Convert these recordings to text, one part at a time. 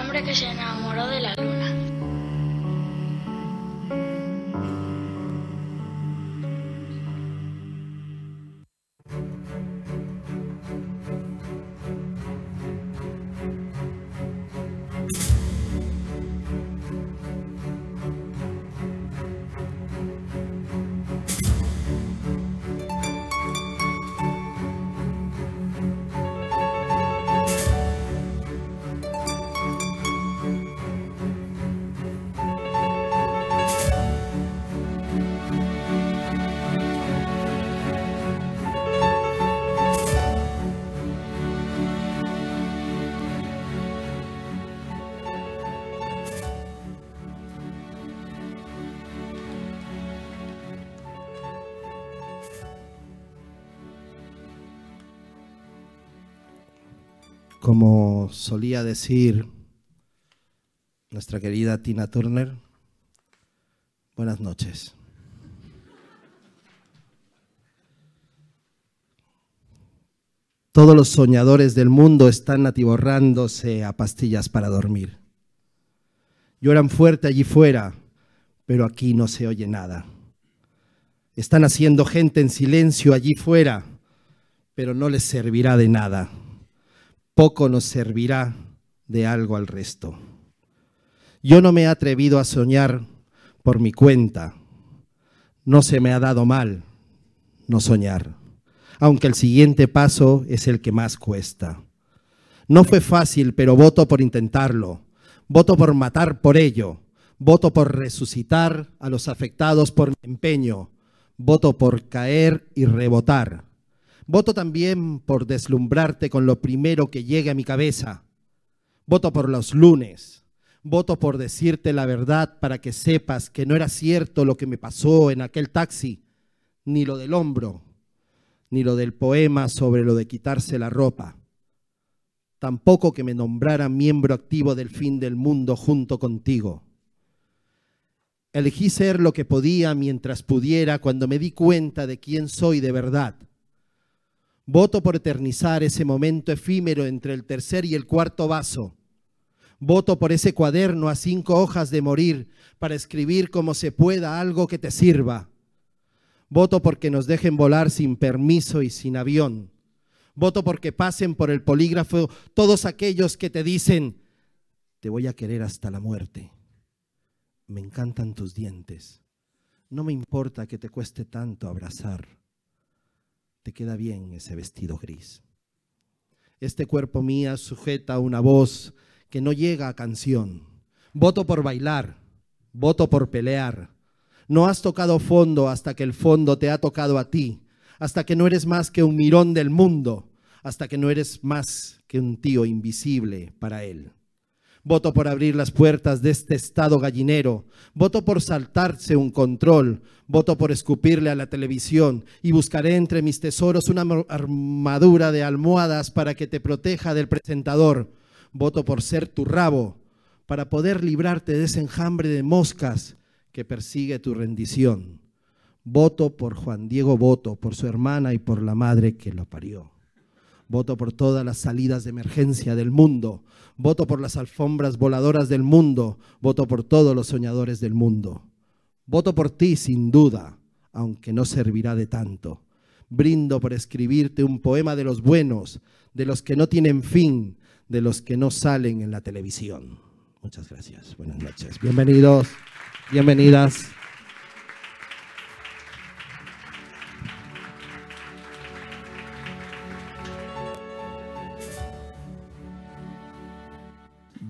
hombre que se enamoró de la luna. Solía decir nuestra querida Tina Turner, buenas noches. Todos los soñadores del mundo están atiborrándose a pastillas para dormir. Lloran fuerte allí fuera, pero aquí no se oye nada. Están haciendo gente en silencio allí fuera, pero no les servirá de nada. Poco nos servirá de algo al resto. Yo no me he atrevido a soñar por mi cuenta. No se me ha dado mal no soñar, aunque el siguiente paso es el que más cuesta. No fue fácil, pero voto por intentarlo. Voto por matar por ello. Voto por resucitar a los afectados por mi empeño. Voto por caer y rebotar. Voto también por deslumbrarte con lo primero que llegue a mi cabeza. Voto por los lunes. Voto por decirte la verdad para que sepas que no era cierto lo que me pasó en aquel taxi, ni lo del hombro, ni lo del poema sobre lo de quitarse la ropa. Tampoco que me nombrara miembro activo del fin del mundo junto contigo. Elegí ser lo que podía mientras pudiera cuando me di cuenta de quién soy de verdad. Voto por eternizar ese momento efímero entre el tercer y el cuarto vaso. Voto por ese cuaderno a cinco hojas de morir para escribir como se pueda algo que te sirva. Voto porque nos dejen volar sin permiso y sin avión. Voto porque pasen por el polígrafo todos aquellos que te dicen, te voy a querer hasta la muerte. Me encantan tus dientes. No me importa que te cueste tanto abrazar. Te queda bien ese vestido gris. Este cuerpo mío sujeta una voz que no llega a canción. Voto por bailar, voto por pelear. No has tocado fondo hasta que el fondo te ha tocado a ti, hasta que no eres más que un mirón del mundo, hasta que no eres más que un tío invisible para él. Voto por abrir las puertas de este estado gallinero. Voto por saltarse un control. Voto por escupirle a la televisión y buscaré entre mis tesoros una armadura de almohadas para que te proteja del presentador. Voto por ser tu rabo, para poder librarte de ese enjambre de moscas que persigue tu rendición. Voto por Juan Diego Voto, por su hermana y por la madre que lo parió. Voto por todas las salidas de emergencia del mundo. Voto por las alfombras voladoras del mundo. Voto por todos los soñadores del mundo. Voto por ti, sin duda, aunque no servirá de tanto. Brindo por escribirte un poema de los buenos, de los que no tienen fin, de los que no salen en la televisión. Muchas gracias. Buenas noches. Bienvenidos, bienvenidas.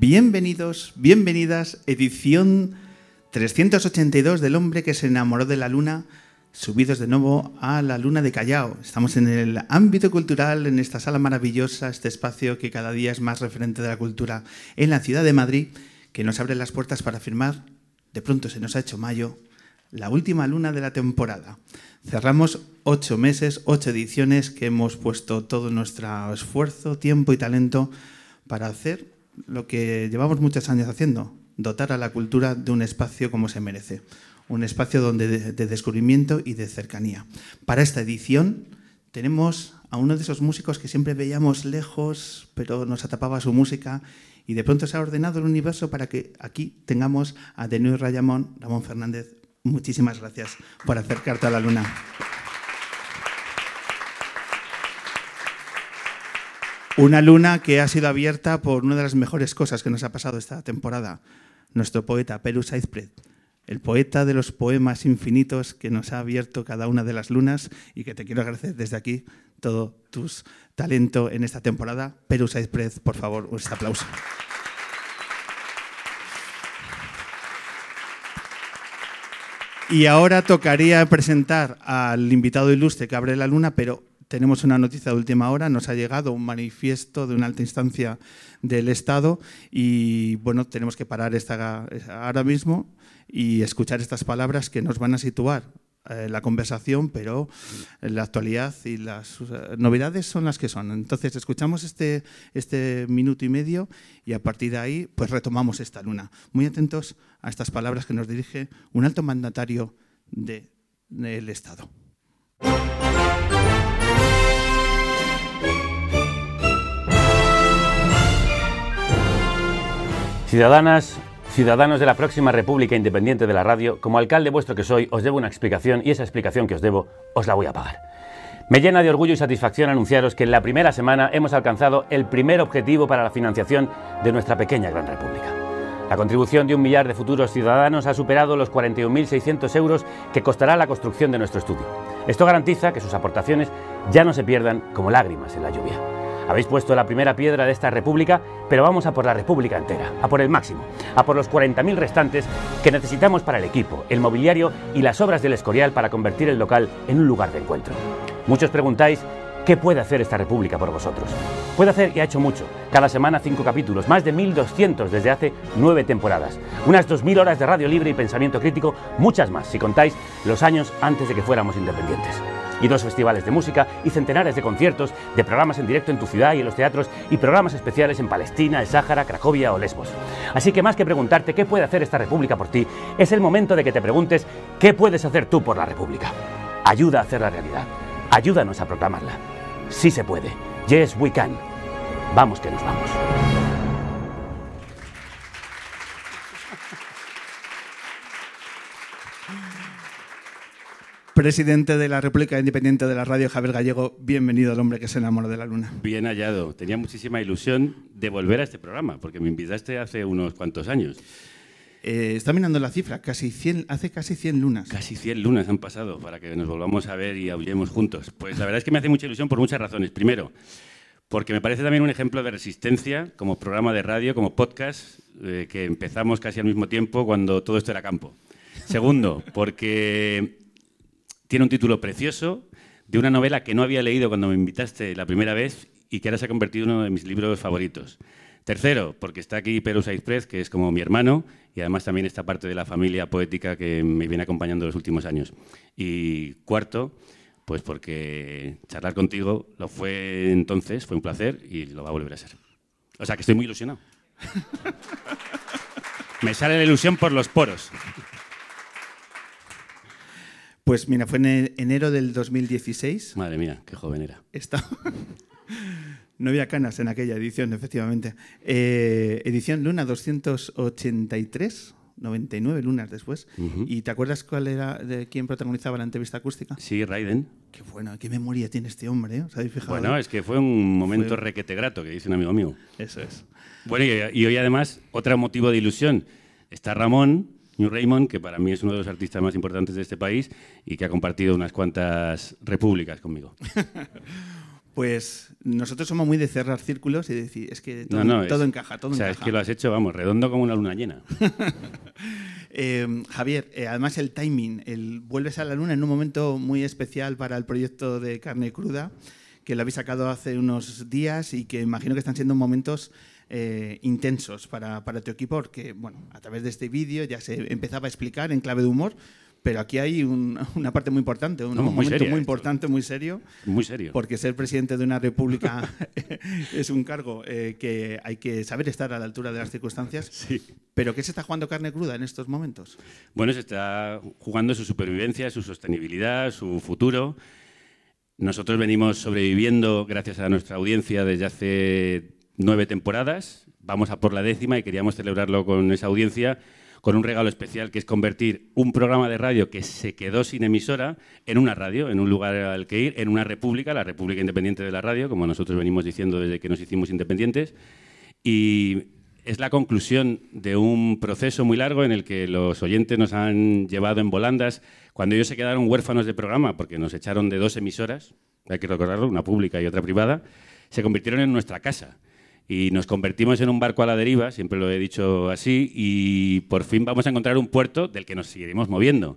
Bienvenidos, bienvenidas, edición 382 del hombre que se enamoró de la luna, subidos de nuevo a la luna de Callao. Estamos en el ámbito cultural, en esta sala maravillosa, este espacio que cada día es más referente de la cultura en la ciudad de Madrid, que nos abre las puertas para firmar, de pronto se nos ha hecho mayo, la última luna de la temporada. Cerramos ocho meses, ocho ediciones que hemos puesto todo nuestro esfuerzo, tiempo y talento para hacer lo que llevamos muchos años haciendo, dotar a la cultura de un espacio como se merece, un espacio donde de, descubrimiento y de cercanía. Para esta edición tenemos a uno de esos músicos que siempre veíamos lejos, pero nos atapaba su música, y de pronto se ha ordenado el universo para que aquí tengamos a Denis Rayamón, Ramón Fernández. Muchísimas gracias por acercarte a la luna. Una luna que ha sido abierta por una de las mejores cosas que nos ha pasado esta temporada, nuestro poeta Saizpret, el poeta de los poemas infinitos que nos ha abierto cada una de las lunas y que te quiero agradecer desde aquí todo tu talento en esta temporada. Perú Saizpret, por favor, un aplauso. Y ahora tocaría presentar al invitado ilustre que abre la luna, pero tenemos una noticia de última hora, nos ha llegado un manifiesto de una alta instancia del Estado y bueno, tenemos que parar esta, ahora mismo y escuchar estas palabras que nos van a situar eh, la conversación, pero la actualidad y las eh, novedades son las que son. Entonces, escuchamos este, este minuto y medio y a partir de ahí, pues retomamos esta luna. Muy atentos a estas palabras que nos dirige un alto mandatario del Estado. Ciudadanas, ciudadanos de la próxima República Independiente de la Radio, como alcalde vuestro que soy, os debo una explicación y esa explicación que os debo os la voy a pagar. Me llena de orgullo y satisfacción anunciaros que en la primera semana hemos alcanzado el primer objetivo para la financiación de nuestra pequeña gran república. La contribución de un millar de futuros ciudadanos ha superado los 41.600 euros que costará la construcción de nuestro estudio. Esto garantiza que sus aportaciones ya no se pierdan como lágrimas en la lluvia. Habéis puesto la primera piedra de esta república, pero vamos a por la república entera, a por el máximo, a por los 40.000 restantes que necesitamos para el equipo, el mobiliario y las obras del Escorial para convertir el local en un lugar de encuentro. Muchos preguntáis ¿Qué puede hacer esta república por vosotros? Puede hacer y ha hecho mucho. Cada semana cinco capítulos, más de 1.200 desde hace nueve temporadas. Unas 2.000 horas de radio libre y pensamiento crítico, muchas más si contáis los años antes de que fuéramos independientes y dos festivales de música y centenares de conciertos, de programas en directo en tu ciudad y en los teatros y programas especiales en Palestina, el Sáhara, Cracovia o Lesbos. Así que más que preguntarte qué puede hacer esta república por ti, es el momento de que te preguntes qué puedes hacer tú por la república. Ayuda a hacer la realidad. Ayúdanos a proclamarla. Sí se puede. Yes, we can. Vamos que nos vamos. Presidente de la República Independiente de la Radio, Javier Gallego, bienvenido al hombre que se enamoró de la luna. Bien hallado. Tenía muchísima ilusión de volver a este programa, porque me invitaste hace unos cuantos años. Eh, está mirando la cifra, casi 100, hace casi 100 lunas. Casi 100 lunas han pasado para que nos volvamos a ver y aullemos juntos. Pues la verdad es que me hace mucha ilusión por muchas razones. Primero, porque me parece también un ejemplo de resistencia como programa de radio, como podcast, eh, que empezamos casi al mismo tiempo cuando todo esto era campo. Segundo, porque tiene un título precioso de una novela que no había leído cuando me invitaste la primera vez y que ahora se ha convertido en uno de mis libros favoritos. Tercero, porque está aquí Perú Saizprez, que es como mi hermano, y además también está parte de la familia poética que me viene acompañando los últimos años. Y cuarto, pues porque charlar contigo lo fue entonces, fue un placer y lo va a volver a ser. O sea que estoy muy ilusionado. me sale la ilusión por los poros. Pues mira, fue en enero del 2016. Madre mía, qué joven era. no había canas en aquella edición, efectivamente. Eh, edición Luna 283, 99 lunas después. ¿Y te acuerdas cuál era de quién protagonizaba la entrevista acústica? Sí, Raiden. Qué bueno, qué memoria tiene este hombre, ¿eh? Bueno, es que fue un momento requete grato, que dice un amigo mío. Eso es. Bueno, y hoy además, otro motivo de ilusión. Está Ramón, New Raymond, que para mí es uno de los artistas más importantes de este país y que ha compartido unas cuantas repúblicas conmigo. Pues nosotros somos muy de cerrar círculos y decir, es que todo, encaja, todo o sea, es que lo has hecho, vamos, redondo como una luna llena. Eh, Javier, eh, además el timing, el vuelves a la luna en un momento muy especial para el proyecto de carne cruda, que lo habéis sacado hace unos días y que imagino que están siendo momentos eh, intensos para, para, tu equipo, porque bueno, a través de este vídeo ya se empezaba a explicar en clave de humor, pero aquí hay una parte muy importante, un momento muy importante, muy serio. Muy serio. Porque ser presidente de una república es un cargo eh, que hay que saber estar a la altura de las circunstancias. Sí. ¿Pero qué se está jugando carne cruda en estos momentos? Bueno, se está jugando su supervivencia, su sostenibilidad, su futuro Nosotros venimos sobreviviendo gracias a nuestra audiencia desde hace nueve temporadas. Vamos a por la décima y queríamos celebrarlo con esa audiencia con un regalo especial que es convertir un programa de radio que se quedó sin emisora en una radio, en un lugar al que ir, en una república, la República Independiente de la Radio, como nosotros venimos diciendo desde que nos hicimos independientes. Y es la conclusión de un proceso muy largo en el que los oyentes nos han llevado en volandas cuando ellos se quedaron huérfanos de programa porque nos echaron de dos emisoras, hay que recordarlo, una pública y otra privada, se convirtieron en nuestra casa y nos convertimos en un barco a la deriva, siempre lo he dicho así, y por fin vamos a encontrar un puerto del que nos seguiremos moviendo.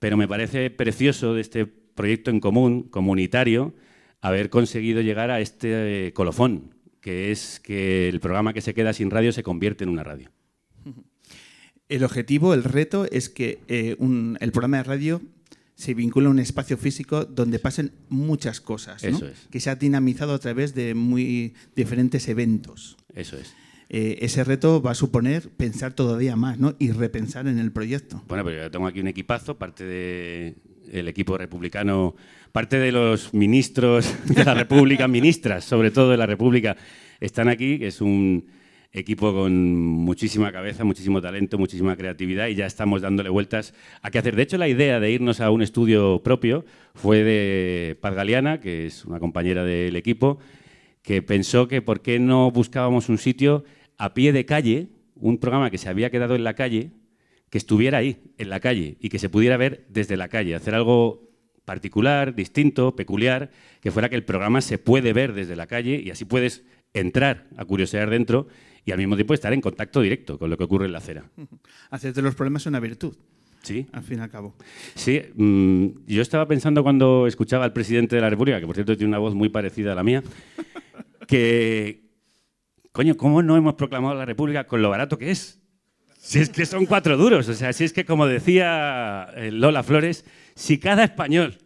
Pero me parece precioso de este proyecto en común, comunitario, haber conseguido llegar a este colofón, que es que el programa que se queda sin radio se convierte en una radio. El objetivo, el reto, es que eh, el programa de radio se vincula a un espacio físico donde pasen muchas cosas, que se ha dinamizado a través de muy diferentes eventos. Eso es. Eh, ese reto va a suponer pensar todavía más ¿no? y repensar en el proyecto. Bueno, pero yo tengo aquí un equipazo, parte del equipo republicano, parte de los ministros de la República, ministras sobre todo de la República, están aquí, que es un equipo con muchísima cabeza, muchísimo talento, muchísima creatividad y ya estamos dándole vueltas a qué hacer. De hecho, la idea de irnos a un estudio propio fue de Paz Galeana, que es una compañera del equipo, que pensó que por qué no buscábamos un sitio a pie de calle, un programa que se había quedado en la calle, que estuviera ahí, en la calle, y que se pudiera ver desde la calle, hacer algo particular, distinto, peculiar, que fuera que el programa se puede ver desde la calle y así puedes entrar a curiosear dentro y al mismo tiempo estar en contacto directo con lo que ocurre en la acera. Hacer de los problemas una virtud. Sí. Al fin y al cabo. Sí, mm, yo estaba pensando cuando escuchaba al presidente de la República, que por cierto tiene una voz muy parecida a la mía, que, coño, ¿cómo no hemos proclamado la República con lo barato que es? Si es que son cuatro duros, o sea, si es que como decía eh, Lola Flores, si cada español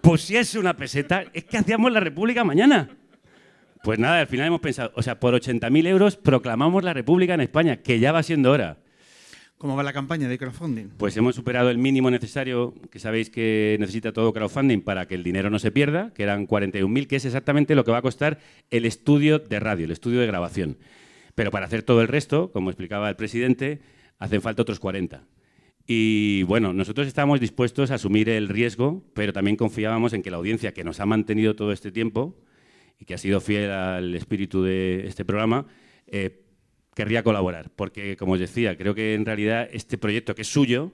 pusiese una peseta, es que hacíamos la República mañana. Pues nada, al final hemos pensado, o sea, por 80.000 euros proclamamos la República en España, que ya va siendo hora. ¿Cómo va la campaña de crowdfunding? Pues hemos superado el mínimo necesario, que sabéis que necesita todo crowdfunding para que el dinero no se pierda, que eran 41.000, que es exactamente lo que va a costar el estudio de radio, el estudio de grabación. Pero para hacer todo el resto, como explicaba el presidente, hacen falta otros 40. Y bueno, nosotros estábamos dispuestos a asumir el riesgo, pero también confiábamos en que la audiencia que nos ha mantenido todo este tiempo y que ha sido fiel al espíritu de este programa, eh, querría colaborar. Porque, como os decía, creo que en realidad este proyecto que es suyo,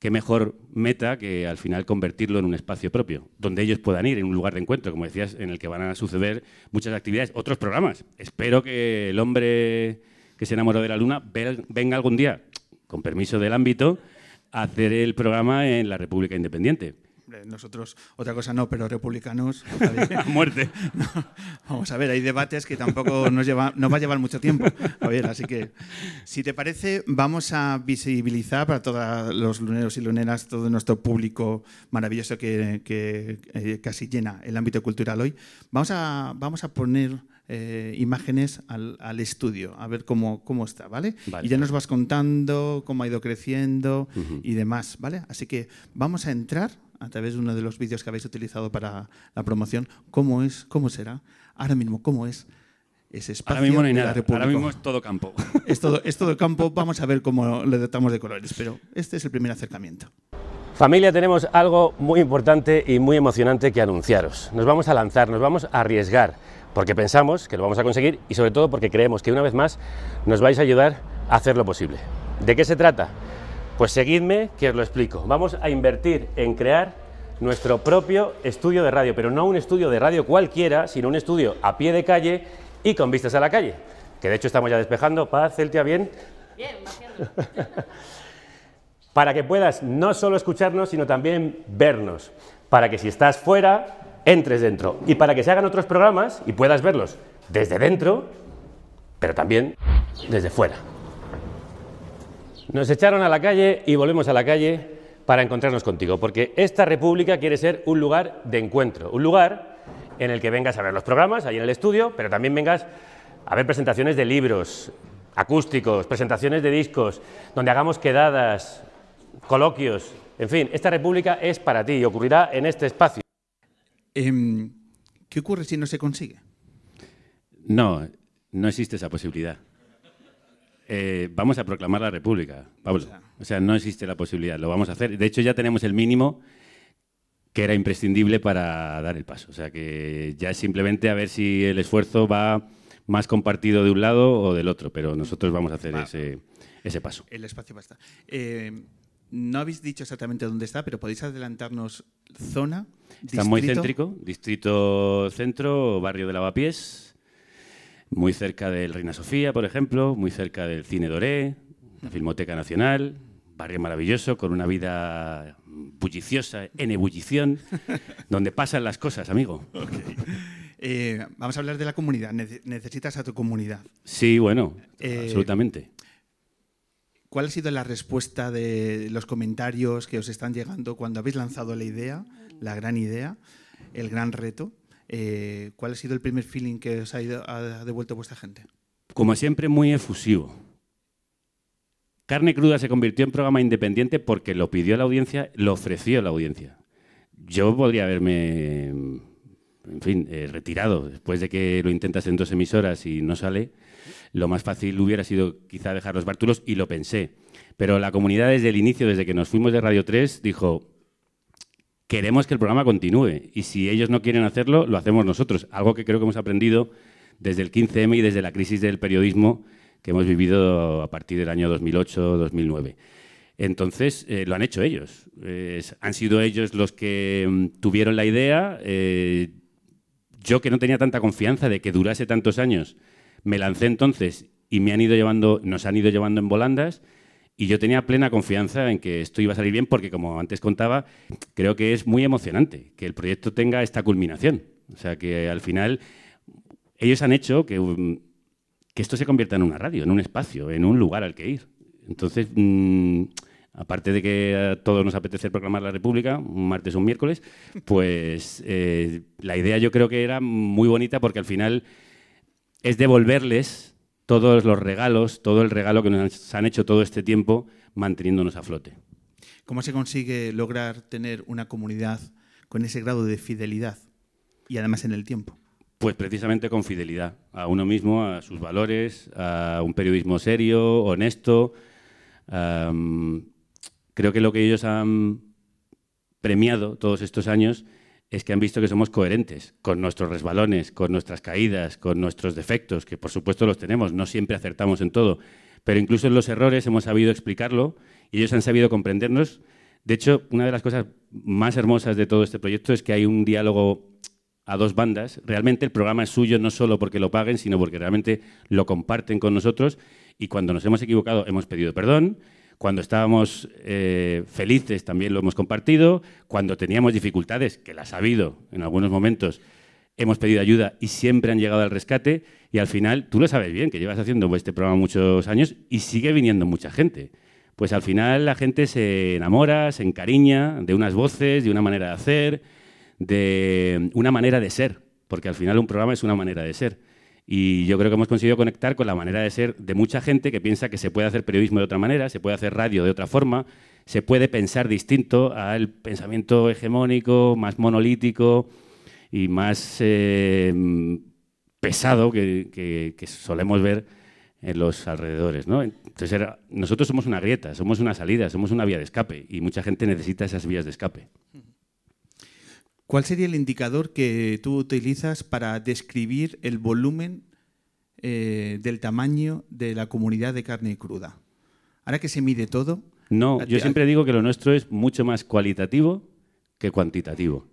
qué mejor meta que al final convertirlo en un espacio propio, donde ellos puedan ir, en un lugar de encuentro, como decías, en el que van a suceder muchas actividades, otros programas. Espero que el hombre que se enamoró de la luna venga algún día, con permiso del ámbito, hacer el programa en la República Independiente nosotros, otra cosa no, pero republicanos. a muerte. vamos a ver, hay debates que tampoco nos, lleva, nos va a llevar mucho tiempo. A ver, así que, si te parece, vamos a visibilizar para todos los luneros y luneras, todo nuestro público maravilloso que, eh, casi llena el ámbito cultural hoy. Vamos a, vamos a poner. Eh, imágenes al, estudio, a ver cómo, cómo está, ¿vale? Y ya nos vas contando cómo ha ido creciendo y demás, ¿vale? Así que vamos a entrar a través de uno de los vídeos que habéis utilizado para la promoción, cómo es, cómo será, ahora mismo cómo es ese espacio ahora mismo no hay nada, Ahora mismo es todo campo. Es todo, es todo campo, vamos a ver cómo le dotamos de colores, pero este es el primer acercamiento. Familia, tenemos algo muy importante y muy emocionante que anunciaros. Nos vamos a lanzar, nos vamos a arriesgar, porque pensamos que lo vamos a conseguir y sobre todo porque creemos que una vez más nos vais a ayudar a hacer lo posible. ¿De qué se trata? Pues seguidme que os lo explico. Vamos a invertir en crear nuestro propio estudio de radio, pero no un estudio de radio cualquiera, sino un estudio a pie de calle y con vistas a la calle. Que de hecho estamos ya despejando. Paz, Celtia, ¿bien? Bien, Para que puedas no solo escucharnos, sino también vernos. Para que si estás fuera, entres dentro. Y para que se hagan otros programas y puedas verlos desde dentro, pero también desde fuera. Nos echaron a la calle y volvemos a la calle para encontrarnos contigo, porque esta república quiere ser un lugar de encuentro, un lugar en el que vengas a ver los programas, ahí en el estudio, pero también vengas a ver presentaciones de libros, acústicos, presentaciones de discos, donde hagamos quedadas, coloquios, en fin, esta república es para ti y ocurrirá en este espacio. Em, ¿Qué ocurre si no se consigue? No, no existe esa posibilidad. Eh, vamos a proclamar la República, Pablo. O sea, no existe la posibilidad, lo vamos a hacer. De hecho, ya tenemos el mínimo que era imprescindible para dar el paso. O sea, que ya es simplemente a ver si el esfuerzo va más compartido de un lado o del otro, pero nosotros vamos a hacer ese, ese, paso. El espacio va a estar. Eh, no habéis dicho exactamente dónde está, pero podéis adelantarnos zona. Está muy céntrico, distrito centro, barrio de Lavapiés, muy cerca del Reina Sofía, por ejemplo, muy cerca del Cine Doré, la Filmoteca Nacional, barrio maravilloso con una vida bulliciosa, en ebullición, donde pasan las cosas, amigo. Eh, vamos a hablar de la comunidad. necesitas a tu comunidad. Sí, bueno, eh, absolutamente. ¿Cuál ha sido la respuesta de los comentarios que os están llegando cuando habéis lanzado la idea, la gran idea, el gran reto? Eh, ¿Cuál ha sido el primer feeling que os ha, ha devuelto vuestra gente? Como siempre, muy efusivo. Carne Cruda se convirtió en programa independiente porque lo pidió la audiencia, lo ofreció la audiencia. Yo podría haberme, en fin, eh, retirado después de que lo intentas en dos emisoras y no sale lo más fácil hubiera sido quizá dejar los bártulos y lo pensé. Pero la comunidad desde el inicio, desde que nos fuimos de Radio 3, dijo, queremos que el programa continúe y si ellos no quieren hacerlo, lo hacemos nosotros. Algo que creo que hemos aprendido desde el 15M y desde la crisis del periodismo que hemos vivido a partir del año 2008-2009. Entonces, eh, lo han hecho ellos. han sido ellos los que mm, tuvieron la idea. Eh, yo que no tenía tanta confianza de que durase tantos años me lancé entonces y me han ido llevando, nos han ido llevando en volandas y yo tenía plena confianza en que esto iba a salir bien porque, como antes contaba, creo que es muy emocionante que el proyecto tenga esta culminación. O sea, que al final ellos han hecho que, que esto se convierta en una radio, en un espacio, en un lugar al que ir. Entonces, mm, aparte de que a todos nos apetece proclamar la República, un martes o un miércoles, pues eh, la idea yo creo que era muy bonita porque al final es devolverles todos los regalos, todo el regalo que nos han hecho todo este tiempo manteniéndonos a flote. ¿Cómo se consigue lograr tener una comunidad con ese grado de fidelidad y además en el tiempo? Pues precisamente con fidelidad a uno mismo, a sus valores, a un periodismo serio, honesto. creo que lo que ellos han premiado todos estos años es que han visto que somos coherentes con nuestros resbalones, con nuestras caídas, con nuestros defectos, que por supuesto los tenemos, no siempre acertamos en todo, pero incluso en los errores hemos sabido explicarlo y ellos han sabido comprendernos. De hecho, una de las cosas más hermosas de todo este proyecto es que hay un diálogo a dos bandas. Realmente el programa es suyo no solo porque lo paguen, sino porque realmente lo comparten con nosotros y cuando nos hemos equivocado hemos pedido perdón cuando estábamos eh, felices también lo hemos compartido. Cuando teníamos dificultades, que las ha habido en algunos momentos, hemos pedido ayuda y siempre han llegado al rescate. Y al final, tú lo sabes bien, que llevas haciendo este programa muchos años y sigue viniendo mucha gente. Pues al final la gente se enamora, se encariña de unas voces, de una manera de hacer, de una manera de ser, porque al final un programa es una manera de ser. Y yo creo que hemos conseguido conectar con la manera de ser de mucha gente que piensa que se puede hacer periodismo de otra manera, se puede hacer radio de otra forma, se puede pensar distinto al pensamiento hegemónico, más monolítico y más eh, pesado que, solemos ver en los alrededores. Entonces, nosotros somos una grieta, somos una salida, somos una vía de escape y mucha gente necesita esas vías de escape. ¿Cuál sería el indicador que tú utilizas para describir el volumen eh, del tamaño de la comunidad de carne cruda? Ahora que se mide todo. No, yo siempre digo que lo nuestro es mucho más cualitativo que cuantitativo.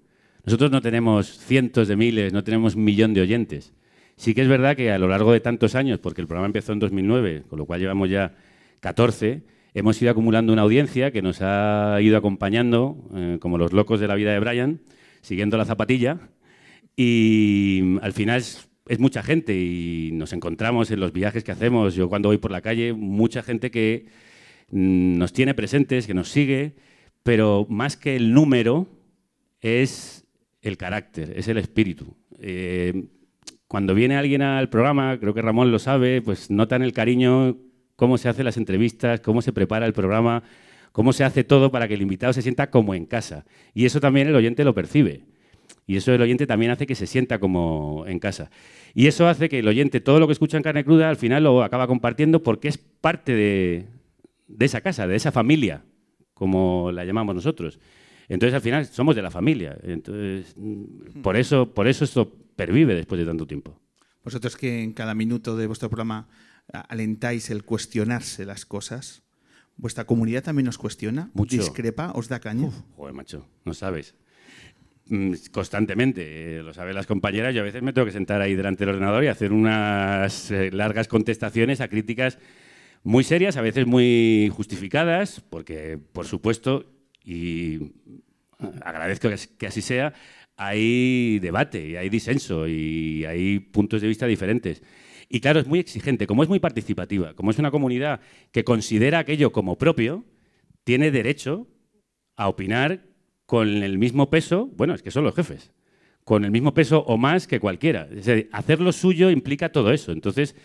Nosotros no tenemos cientos de miles, no tenemos un millón de oyentes. Sí que es verdad que a lo largo de tantos años, porque el programa empezó en 2009, con lo cual llevamos ya 14, hemos ido acumulando una audiencia que nos ha ido acompañando, eh, como los locos de la vida de Brian, siguiendo la zapatilla y al final es, mucha gente y nos encontramos en los viajes que hacemos. Yo cuando voy por la calle, mucha gente que mm, nos tiene presentes, que nos sigue, pero más que el número es el carácter, es el espíritu. Eh, cuando viene alguien al programa, creo que Ramón lo sabe, pues notan el cariño, cómo se hacen las entrevistas, cómo se prepara el programa, cómo se hace todo para que el invitado se sienta como en casa. Y eso también el oyente lo percibe. Y eso el oyente también hace que se sienta como en casa. Y eso hace que el oyente todo lo que escucha en carne cruda al final lo acaba compartiendo porque es parte de, esa casa, de esa familia, como la llamamos nosotros. Entonces al final somos de la familia. Entonces, mm, por eso, por eso esto pervive después de tanto tiempo. Vosotros que en cada minuto de vuestro programa alentáis el cuestionarse las cosas, ¿vuestra comunidad también os cuestiona? Mucho. ¿Discrepa? ¿Os da caña? Joder, macho, no sabes. Mm, Constantemente, eh, lo saben las compañeras, yo a veces me tengo que sentar ahí delante del ordenador y hacer unas eh, largas contestaciones a críticas muy serias, a veces muy justificadas, porque, por supuesto, y agradezco que así sea, hay debate y hay disenso y hay puntos de vista diferentes. Y claro, es muy exigente, como es muy participativa, como es una comunidad que considera aquello como propio, tiene derecho a opinar con el mismo peso, bueno, es que son los jefes, con el mismo peso o más que cualquiera. Es decir, hacer lo suyo implica todo eso. Entonces,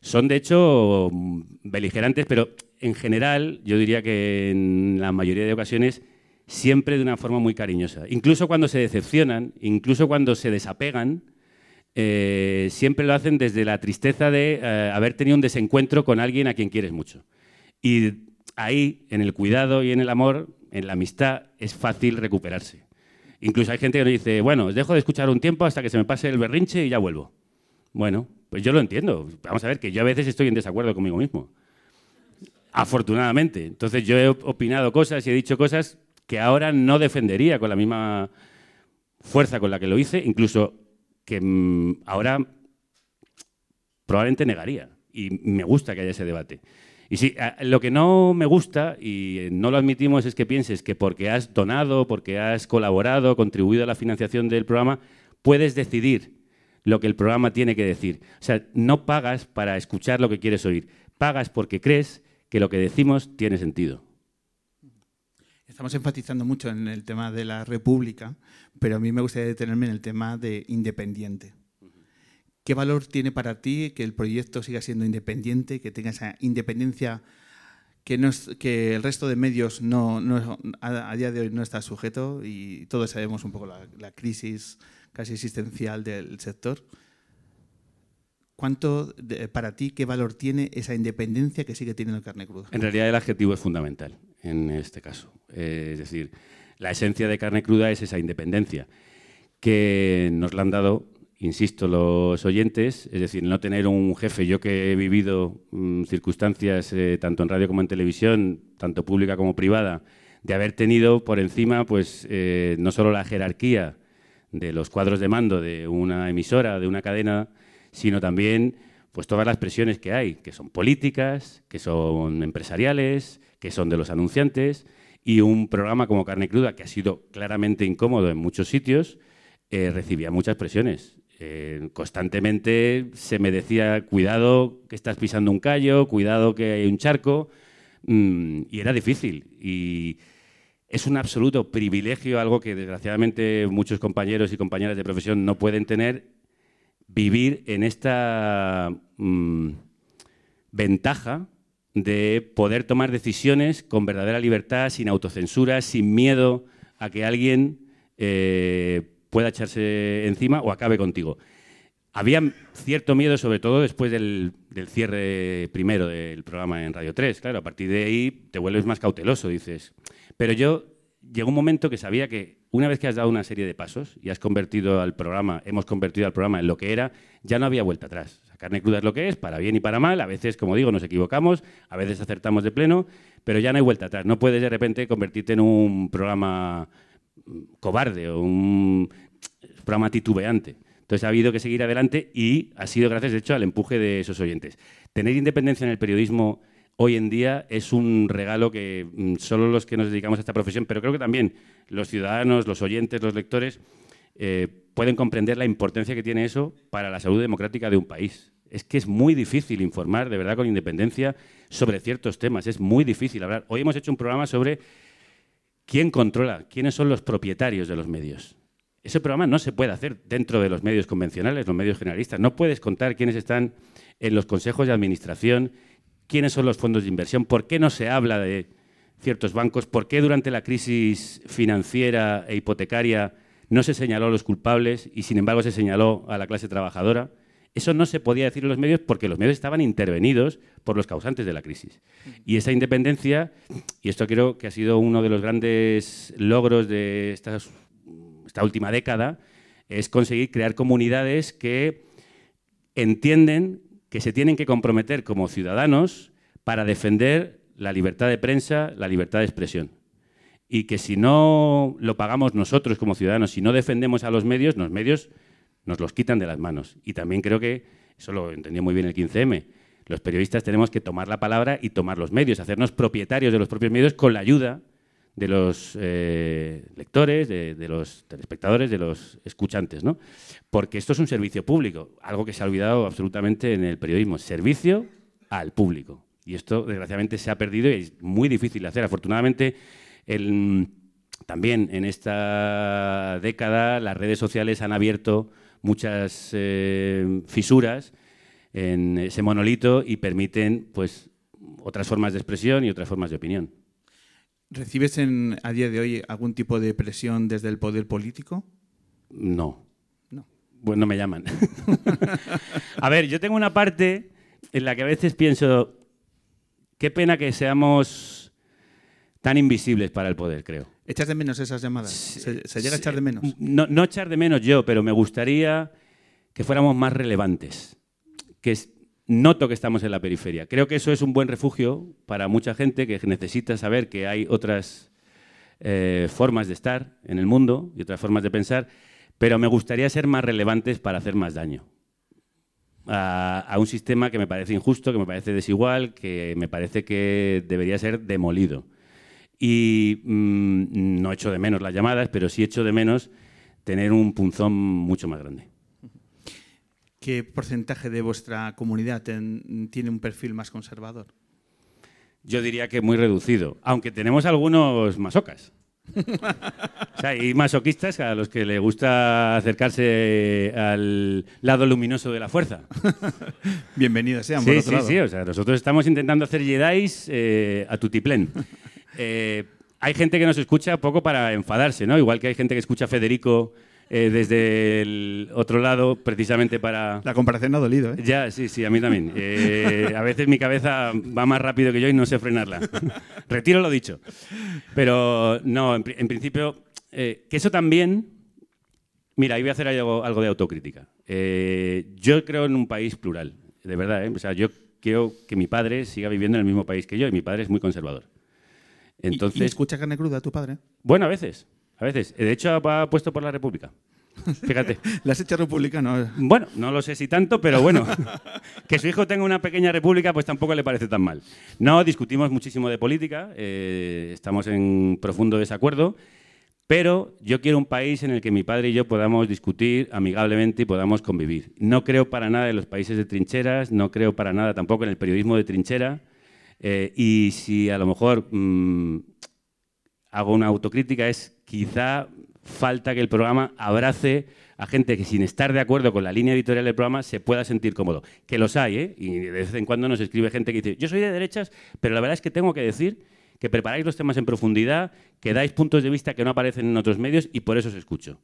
son de hecho mm, beligerantes, pero en general yo diría que en la mayoría de ocasiones siempre de una forma muy cariñosa. Incluso cuando se decepcionan, incluso cuando se desapegan, eh, siempre lo hacen desde la tristeza de eh, haber tenido un desencuentro con alguien a quien quieres mucho. Y ahí, en el cuidado y en el amor, en la amistad, es fácil recuperarse. Incluso hay gente que nos dice, bueno, os dejo de escuchar un tiempo hasta que se me pase el berrinche y ya vuelvo. Bueno, pues yo lo entiendo. Vamos a ver que yo a veces estoy en desacuerdo conmigo mismo. Afortunadamente. Entonces yo he opinado cosas y he dicho cosas que ahora no defendería con la misma fuerza con la que lo hice, incluso que mm, ahora probablemente negaría. Y me gusta que haya ese debate. Y sí, lo que no me gusta, y eh, no lo admitimos, es que pienses que porque has donado, porque has colaborado, contribuido a la financiación del programa, puedes decidir lo que el programa tiene que decir. O sea, no pagas para escuchar lo que quieres oír, pagas porque crees que lo que decimos tiene sentido. Estamos enfatizando mucho en el tema de la república, pero a mí me gustaría detenerme en el tema de independiente. ¿Qué valor tiene para ti que el proyecto siga siendo independiente, que tenga esa independencia que, no es- que el resto de medios no, no- a, día de hoy no está sujeto y todos sabemos un poco la, la crisis casi existencial del sector? ¿Cuánto, de- para ti, qué valor tiene esa independencia que sigue teniendo carne cruda? En realidad el adjetivo es fundamental en este caso. Eh, es decir, la esencia de carne cruda es esa independencia que nos la han dado, insisto, los oyentes, es decir, no tener un jefe. Yo que he vivido mm, circunstancias eh, tanto en radio como en televisión, tanto pública como privada, de haber tenido por encima, pues, eh, no solo la jerarquía de los cuadros de mando de una emisora, de una cadena, sino también pues todas las presiones que hay, que son políticas, que son empresariales, que son de los anunciantes, y un programa como Carne Cruda, que ha sido claramente incómodo en muchos sitios, eh, recibía muchas presiones. Eh, constantemente se me decía, cuidado que estás pisando un callo, cuidado que hay un charco, mm, y era difícil. Y es un absoluto privilegio, algo que desgraciadamente muchos compañeros y compañeras de profesión no pueden tener, vivir en esta mm, ventaja de poder tomar decisiones con verdadera libertad, sin autocensura, sin miedo a que alguien eh, pueda echarse encima o acabe contigo. Había cierto miedo, sobre todo después del, del cierre primero del programa en Radio 3. Claro, a partir de ahí te vuelves más cauteloso, dices. Pero yo llegó un momento que sabía que una vez que has dado una serie de pasos y has convertido al programa, hemos convertido al programa en lo que era, ya no había vuelta atrás. Carne cruda es lo que es, para bien y para mal. A veces, como digo, nos equivocamos, a veces acertamos de pleno, pero ya no hay vuelta atrás. No puedes de repente convertirte en un programa mm, cobarde o un programa titubeante. Entonces ha habido que seguir adelante y ha sido gracias, de hecho, al empuje de esos oyentes. Tener independencia en el periodismo hoy en día es un regalo que mm, solo los que nos dedicamos a esta profesión, pero creo que también los ciudadanos, los oyentes, los lectores, eh, pueden comprender la importancia que tiene eso para la salud democrática de un país. Es que es muy difícil informar de verdad con independencia sobre ciertos temas, es muy difícil hablar. Hoy hemos hecho un programa sobre quién controla, quiénes son los propietarios de los medios. Ese programa no se puede hacer dentro de los medios convencionales, los medios generalistas. No puedes contar quiénes están en los consejos de administración, quiénes son los fondos de inversión, por qué no se habla de ciertos bancos, por qué durante la crisis financiera e hipotecaria no se señaló a los culpables y sin embargo se señaló a la clase trabajadora. Eso no se podía decir en los medios porque los medios estaban intervenidos por los causantes de la crisis. Y esa independencia, y esto creo que ha sido uno de los grandes logros de esta, esta última década, es conseguir crear comunidades que entienden que se tienen que comprometer como ciudadanos para defender la libertad de prensa, la libertad de expresión. Y que si no lo pagamos nosotros como ciudadanos, si no defendemos a los medios, los medios nos los quitan de las manos. Y también creo que, eso lo entendió muy bien el 15M, los periodistas tenemos que tomar la palabra y tomar los medios, hacernos propietarios de los propios medios con la ayuda de los eh, lectores, de, los telespectadores, de los escuchantes, ¿no? Porque esto es un servicio público, algo que se ha olvidado absolutamente en el periodismo, servicio al público. Y esto, desgraciadamente, se ha perdido y es muy difícil de hacer. Afortunadamente, también en esta década las redes sociales han abierto muchas eh, fisuras en ese monolito y permiten pues, otras formas de expresión y otras formas de opinión. ¿Recibes en, a día de hoy algún tipo de presión desde el poder político? No. No. Pues no me llaman. a ver, yo tengo una parte en la que a veces pienso, qué pena que seamos tan invisibles para el poder, creo. ¿Echas de menos esas llamadas? ¿Se, llega a echar de menos? No, no echar de menos yo, pero me gustaría que fuéramos más relevantes. Que noto que estamos en la periferia. Creo que eso es un buen refugio para mucha gente que necesita saber que hay otras eh, formas de estar en el mundo y otras formas de pensar, pero me gustaría ser más relevantes para hacer más daño. A, un sistema que me parece injusto, que me parece desigual, que me parece que debería ser demolido. Y mm, no echo de menos las llamadas, pero sí echo de menos tener un punzón mucho más grande. ¿Qué porcentaje de vuestra comunidad tiene un perfil más conservador? Yo diría que muy reducido, aunque tenemos algunos masocas. o sea, hay masoquistas a los que le gusta acercarse al lado luminoso de la fuerza. Bienvenidos sean, sí, sí, Sí, o sea, nosotros estamos intentando hacer Jedis eh, a tutiplén. Eh, hay gente que nos escucha poco para enfadarse, ¿no? Igual que hay gente que escucha a Federico eh, desde el otro lado, precisamente para... La comparación no ha dolido, ¿eh? Ya, sí, sí, a mí también. Eh, a veces mi cabeza va más rápido que yo y no sé frenarla. Retiro lo dicho. Pero no, en, principio, eh, que eso también... Mira, ahí voy a hacer algo, algo de autocrítica. yo creo en un país plural, de verdad. O sea, yo quiero que mi padre siga viviendo en el mismo país que yo y mi padre es muy conservador. Entonces, ¿Y, escucha carne cruda tu padre? Bueno, a veces. A veces. De hecho, va puesto por la República. Fíjate. ¿La has hecho republicano? Bueno, no lo sé si tanto, pero bueno. que su hijo tenga una pequeña república, pues tampoco le parece tan mal. No, discutimos muchísimo de política, eh, estamos en profundo desacuerdo, pero yo quiero un país en el que mi padre y yo podamos discutir amigablemente y podamos convivir. No creo para nada en los países de trincheras, no creo para nada tampoco en el periodismo de trinchera. Eh, y si a lo mejor mm, hago una autocrítica, es quizá falta que el programa abrace a gente que sin estar de acuerdo con la línea editorial del programa se pueda sentir cómodo. Que los hay, ¿eh? Y de vez en cuando nos escribe gente que dice, yo soy de derechas, pero la verdad es que tengo que decir que preparáis los temas en profundidad, que dais puntos de vista que no aparecen en otros medios y por eso os escucho.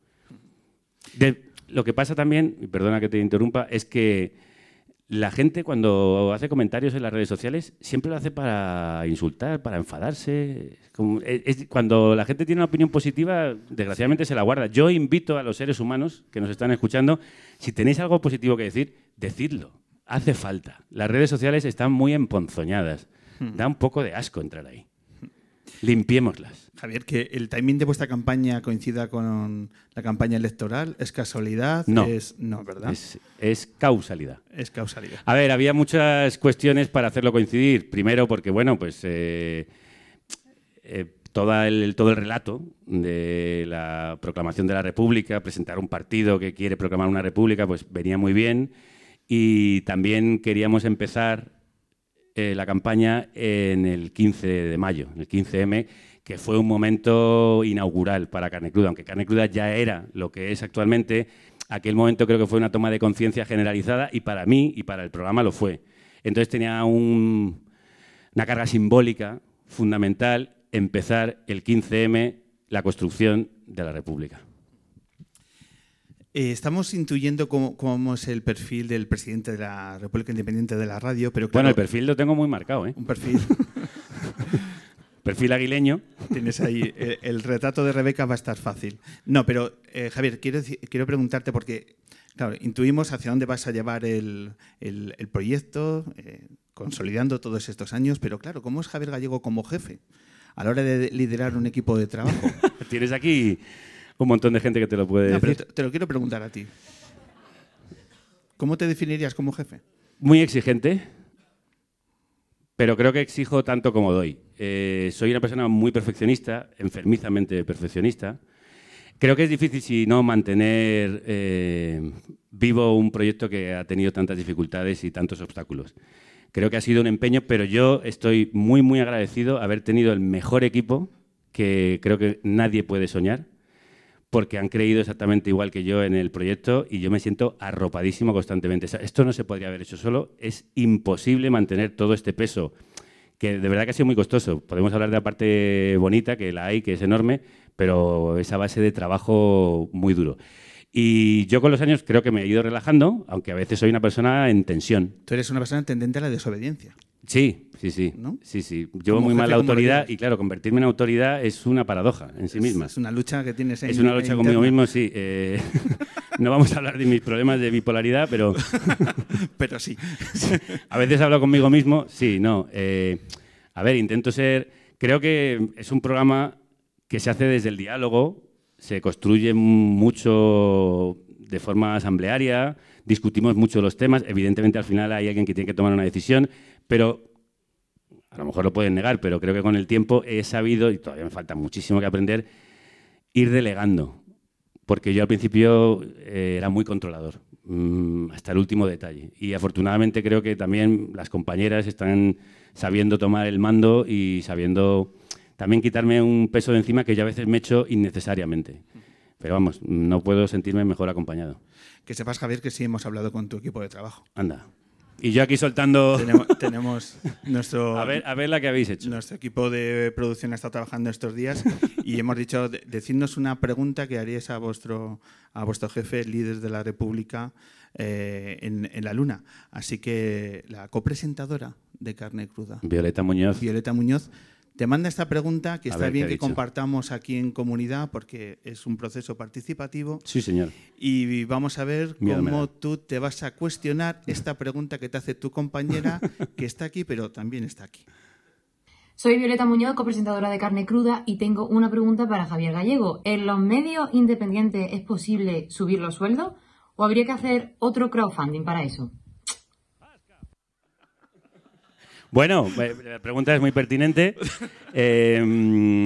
lo que pasa también, perdona que te interrumpa, es que la gente cuando hace comentarios en las redes sociales siempre lo hace para insultar, para enfadarse. cuando la gente tiene una opinión positiva, desgraciadamente se la guarda. Yo invito a los seres humanos que nos están escuchando, si tenéis algo positivo que decir, decidlo. Hace falta. Las redes sociales están muy emponzoñadas. Hmm. Da un poco de asco entrar ahí. Limpiémoslas. Javier, que el timing de vuestra campaña coincida con la campaña electoral, ¿es casualidad? No, es, no ¿verdad? Es, causalidad. Es causalidad. A ver, había muchas cuestiones para hacerlo coincidir. Primero, porque, bueno, pues eh, eh, todo, el, todo el relato de la proclamación de la República, presentar un partido que quiere proclamar una República, pues venía muy bien. Y también queríamos empezar eh, la campaña en el 15 de mayo, en el 15M, que fue un momento inaugural para Carne Cruda, aunque Carne Cruda ya era lo que es actualmente, aquel momento creo que fue una toma de conciencia generalizada y para mí y para el programa lo fue. Entonces tenía una carga simbólica fundamental empezar el 15M la construcción de la República. Eh, estamos intuyendo cómo, cómo es el perfil del presidente de la República Independiente de la Radio, pero claro, Bueno, el perfil lo tengo muy marcado, ¿eh? un perfil. Perfil aguileño. Tienes ahí el, el retrato de Rebeca va a estar fácil. No, pero eh, Javier, quiero, quiero preguntarte porque, claro, intuimos hacia dónde vas a llevar el, el- el proyecto, eh, consolidando todos estos años, pero claro, ¿cómo es Javier Gallego como jefe a la hora de liderar un equipo de trabajo? Tienes aquí un montón de gente que te lo puede No, pero decir. te, te lo quiero preguntar a ti. ¿Cómo te definirías como jefe? Muy exigente, pero creo que exijo tanto como doy. Eh, soy una persona muy perfeccionista, enfermizamente perfeccionista. Creo que es difícil, si no, mantener eh, vivo un proyecto que ha tenido tantas dificultades y tantos obstáculos. Creo que ha sido un empeño, pero yo estoy muy, muy agradecido haber tenido el mejor equipo que creo que nadie puede soñar, porque han creído exactamente igual que yo en el proyecto y yo me siento arropadísimo constantemente. O sea, esto no se podría haber hecho solo, es imposible mantener todo este peso, que de verdad que ha sido muy costoso. Podemos hablar de la parte bonita, que la hay, que es enorme, pero esa base de trabajo muy duro. Y yo con los años creo que me he ido relajando, aunque a veces soy una persona en tensión. Tú eres una persona tendente a la desobediencia. Sí, sí, sí. ¿No? Sí, sí. Llevo muy mal la ¿cómo lo autoridad y claro, convertirme en autoridad es una paradoja en sí misma. Es una lucha que tienes en Es una lucha conmigo mismo, sí. Eh, no vamos a hablar de mis problemas de bipolaridad, pero Pero sí. a veces hablo conmigo mismo, sí, no. eh, a ver, intento ser... Creo que es un programa que se hace desde el diálogo, se construye mucho de forma asamblearia, discutimos mucho los temas, evidentemente al final hay alguien que tiene que tomar una decisión, pero a lo mejor lo pueden negar, pero creo que con el tiempo he sabido, y todavía me falta muchísimo que aprender, ir delegando. Porque yo al principio eh, era muy controlador, mm, hasta el último detalle. Y afortunadamente creo que también las compañeras están sabiendo tomar el mando y sabiendo también quitarme un peso de encima que yo a veces me echo innecesariamente. Pero vamos, no puedo sentirme mejor acompañado. Que sepas, Javier, que sí hemos hablado con tu equipo de trabajo. Anda. Y yo aquí soltando... Tenemos, tenemos nuestro, A ver, a ver la que habéis hecho. nuestro equipo de producción ha estado trabajando estos días y hemos dicho, de- decidnos una pregunta que haríais a vuestro, a vuestro jefe, líder de la República, eh, en, en la Luna. Así que la copresentadora de Carne Cruda, Violeta Muñoz. Violeta Muñoz, te manda esta pregunta que A está ver, ¿qué bien que dicho? compartamos aquí en comunidad porque es un proceso participativo Sí, señor. y vamos a ver Miedo cómo tú te vas a cuestionar esta pregunta que te hace tu compañera que está aquí, pero también está aquí. Soy Violeta Muñoz, copresentadora de Carne Cruda, y tengo una pregunta para Javier Gallego. ¿En los medios independientes es posible subir los sueldos o habría que hacer otro crowdfunding para eso? Bueno, eh, la pregunta es muy pertinente. Eh,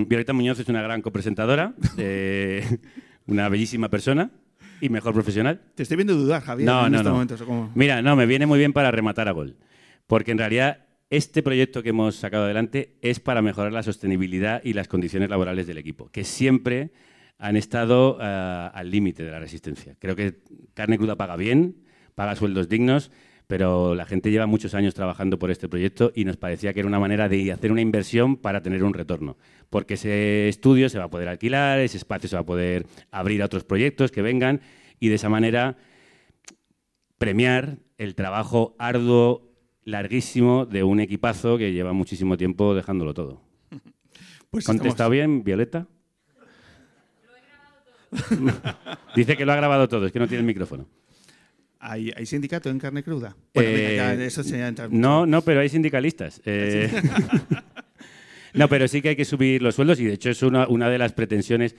Violeta Muñoz es una gran copresentadora, eh, una bellísima persona y mejor profesional. Te estoy viendo dudar, Javier, No, en no, estos no. momentos. ¿cómo? Mira, no, me viene muy bien para rematar a gol. Porque en realidad este proyecto que hemos sacado adelante es para mejorar la sostenibilidad y las condiciones laborales del equipo, que siempre han estado ah, al límite de la resistencia. Creo que Carne Cruda paga bien, paga sueldos dignos, pero la gente lleva muchos años trabajando por este proyecto y nos parecía que era una manera de hacer una inversión para tener un retorno. Porque ese estudio se va a poder alquilar, ese espacio se va a poder abrir a otros proyectos que vengan y de esa manera premiar el trabajo arduo, larguísimo de un equipazo que lleva muchísimo tiempo dejándolo todo. Pues ¿Contestado estamos- bien, Violeta? Dice que lo ha grabado todo, es que no tiene el micrófono. ¿Hay, hay sindicato en carne cruda? Bueno, ya, Eh, eso se entra No, no, pero hay sindicalistas. Eh, no, pero sí que hay que subir los sueldos y de hecho es una, una de las pretensiones.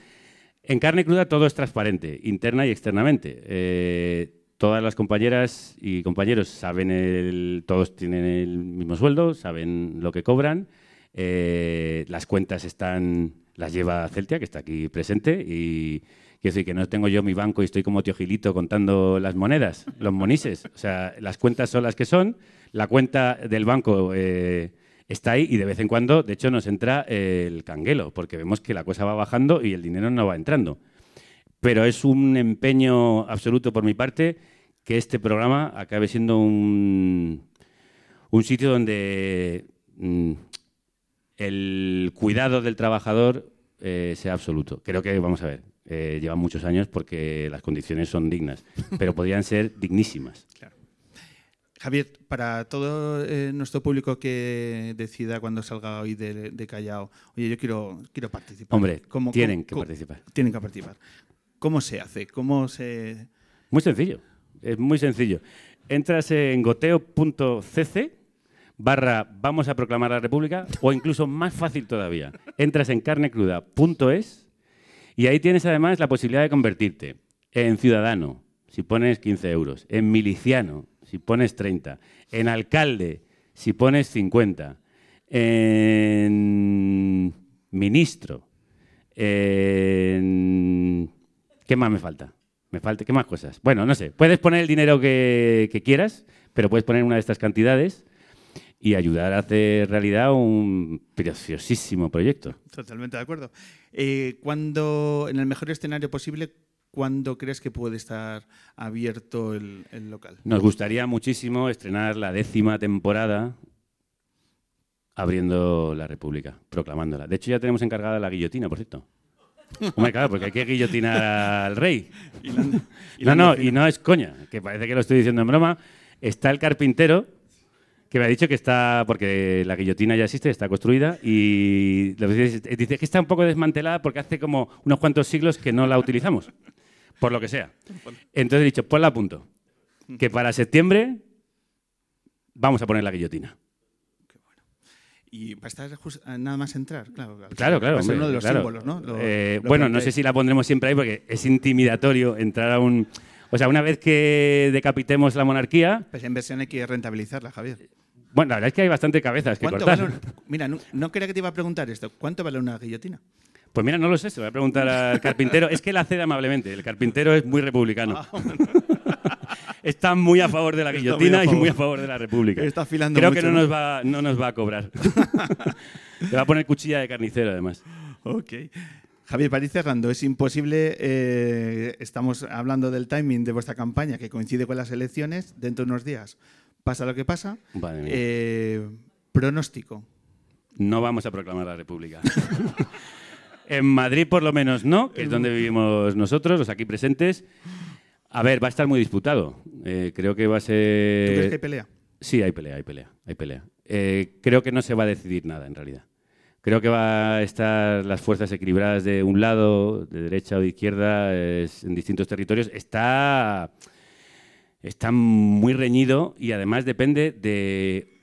En carne cruda todo es transparente, interna y externamente. Eh, todas las compañeras y compañeros saben, el, todos tienen el mismo sueldo, saben lo que cobran. las cuentas están, las lleva Celtia, que está aquí presente, y quiero decir que no tengo yo mi banco y estoy como tío Gilito contando las monedas, los monises. O sea, las cuentas son las que son, la cuenta del banco eh, está ahí y de vez en cuando, de hecho, nos entra el canguelo, porque vemos que la cosa va bajando y el dinero no va entrando. Pero es un empeño absoluto por mi parte que este programa acabe siendo un, un sitio donde mm, el cuidado del trabajador eh, sea absoluto. Creo que, vamos a ver, eh, llevan muchos años porque las condiciones son dignas, pero podrían ser dignísimas. Claro. Javier, para todo eh, nuestro público que decida cuando salga hoy de, de Callao, oye, yo quiero, quiero participar. Hombre, ¿Cómo- tienen cómo- que cómo- participar. Tienen que participar. ¿Cómo se hace? ¿Cómo se...? Muy sencillo, es muy sencillo. Entras en goteo.cc barra vamos a proclamar la república o incluso más fácil todavía, entras en carnecruda.es y ahí tienes además la posibilidad de convertirte en ciudadano, si pones 15 euros, en miliciano, si pones 30, en alcalde, si pones 50, en ministro, en... ¿Qué más me falta? Me falta, ¿qué más cosas? Bueno, no sé. Puedes poner el dinero que, que quieras, pero puedes poner una de estas cantidades y ayudar a hacer realidad un preciosísimo proyecto. Totalmente de acuerdo. Eh, cuando, en el mejor escenario posible, ¿cuándo crees que puede estar abierto el, el local? Nos gustaría muchísimo estrenar la décima temporada abriendo la República, proclamándola. De hecho, ya tenemos encargada la guillotina, por cierto. Hombre, claro, porque hay que guillotinar al rey. No, no, y no es coña, que parece que lo estoy diciendo en broma. Está el carpintero que me ha dicho que está, porque la guillotina ya existe, está construida, y dice, que está un poco desmantelada porque hace como unos cuantos siglos que no la utilizamos, por lo que sea. Entonces he dicho, ponla a punto, que para septiembre vamos a poner la guillotina. Y va a estar jus- a nada más entrar, claro. Claro, claro. Va a ser hombre, uno de los claro. símbolos, ¿no? Lo- Eh, lo bueno, no sé si la pondremos siempre ahí porque es intimidatorio entrar a un... O sea, una vez que decapitemos la monarquía, Pues en versión hay que rentabilizarla, Javier. Bueno, la verdad es que hay bastante cabezas que ¿Cuánto cortar. vale un- Mira, no, no quería que te iba a preguntar esto. ¿Cuánto vale una guillotina? Pues mira, no lo sé, se lo voy a preguntar al carpintero. Es que él accede amablemente. El carpintero es muy republicano. Está muy a favor de la muy guillotina y muy a favor de la república. Está afilando Creo mucho, que no, ¿no? nos va, no nos va a cobrar. Le va a poner cuchilla de carnicero, además. Ok. Javier, para ir cerrando, es imposible, eh, estamos hablando del timing de vuestra campaña que coincide con las elecciones, dentro de unos días pasa lo que pasa. Mía. Eh, pronóstico. No vamos a proclamar la república. en Madrid, por lo menos, no, que es donde vivimos nosotros, los aquí presentes. A ver, va a estar muy disputado. Eh, creo que va a ¿Tú crees ser... que hay pelea? Sí, hay pelea, hay pelea, hay pelea. Eh, creo que no se va a decidir nada, en realidad. Creo que va a estar las fuerzas equilibradas de un lado, de derecha o de izquierda, es- en distintos territorios. Está, está muy reñido y además depende de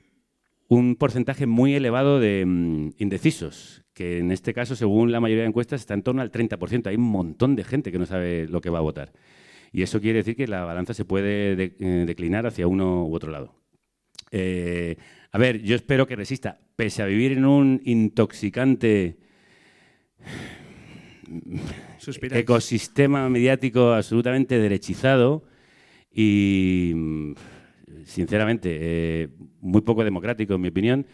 un porcentaje muy elevado de mm, indecisos, que en este caso, según la mayoría de encuestas, está en torno al 30%. Hay un montón de gente que no sabe lo que va a votar. Y eso quiere decir que la balanza se puede de- eh, declinar hacia uno u otro lado. Eh, a ver, yo espero que resista, pese a vivir en un intoxicante Suspiráis. ecosistema mediático absolutamente derechizado y, mm, sinceramente, eh, muy poco democrático, en mi opinión,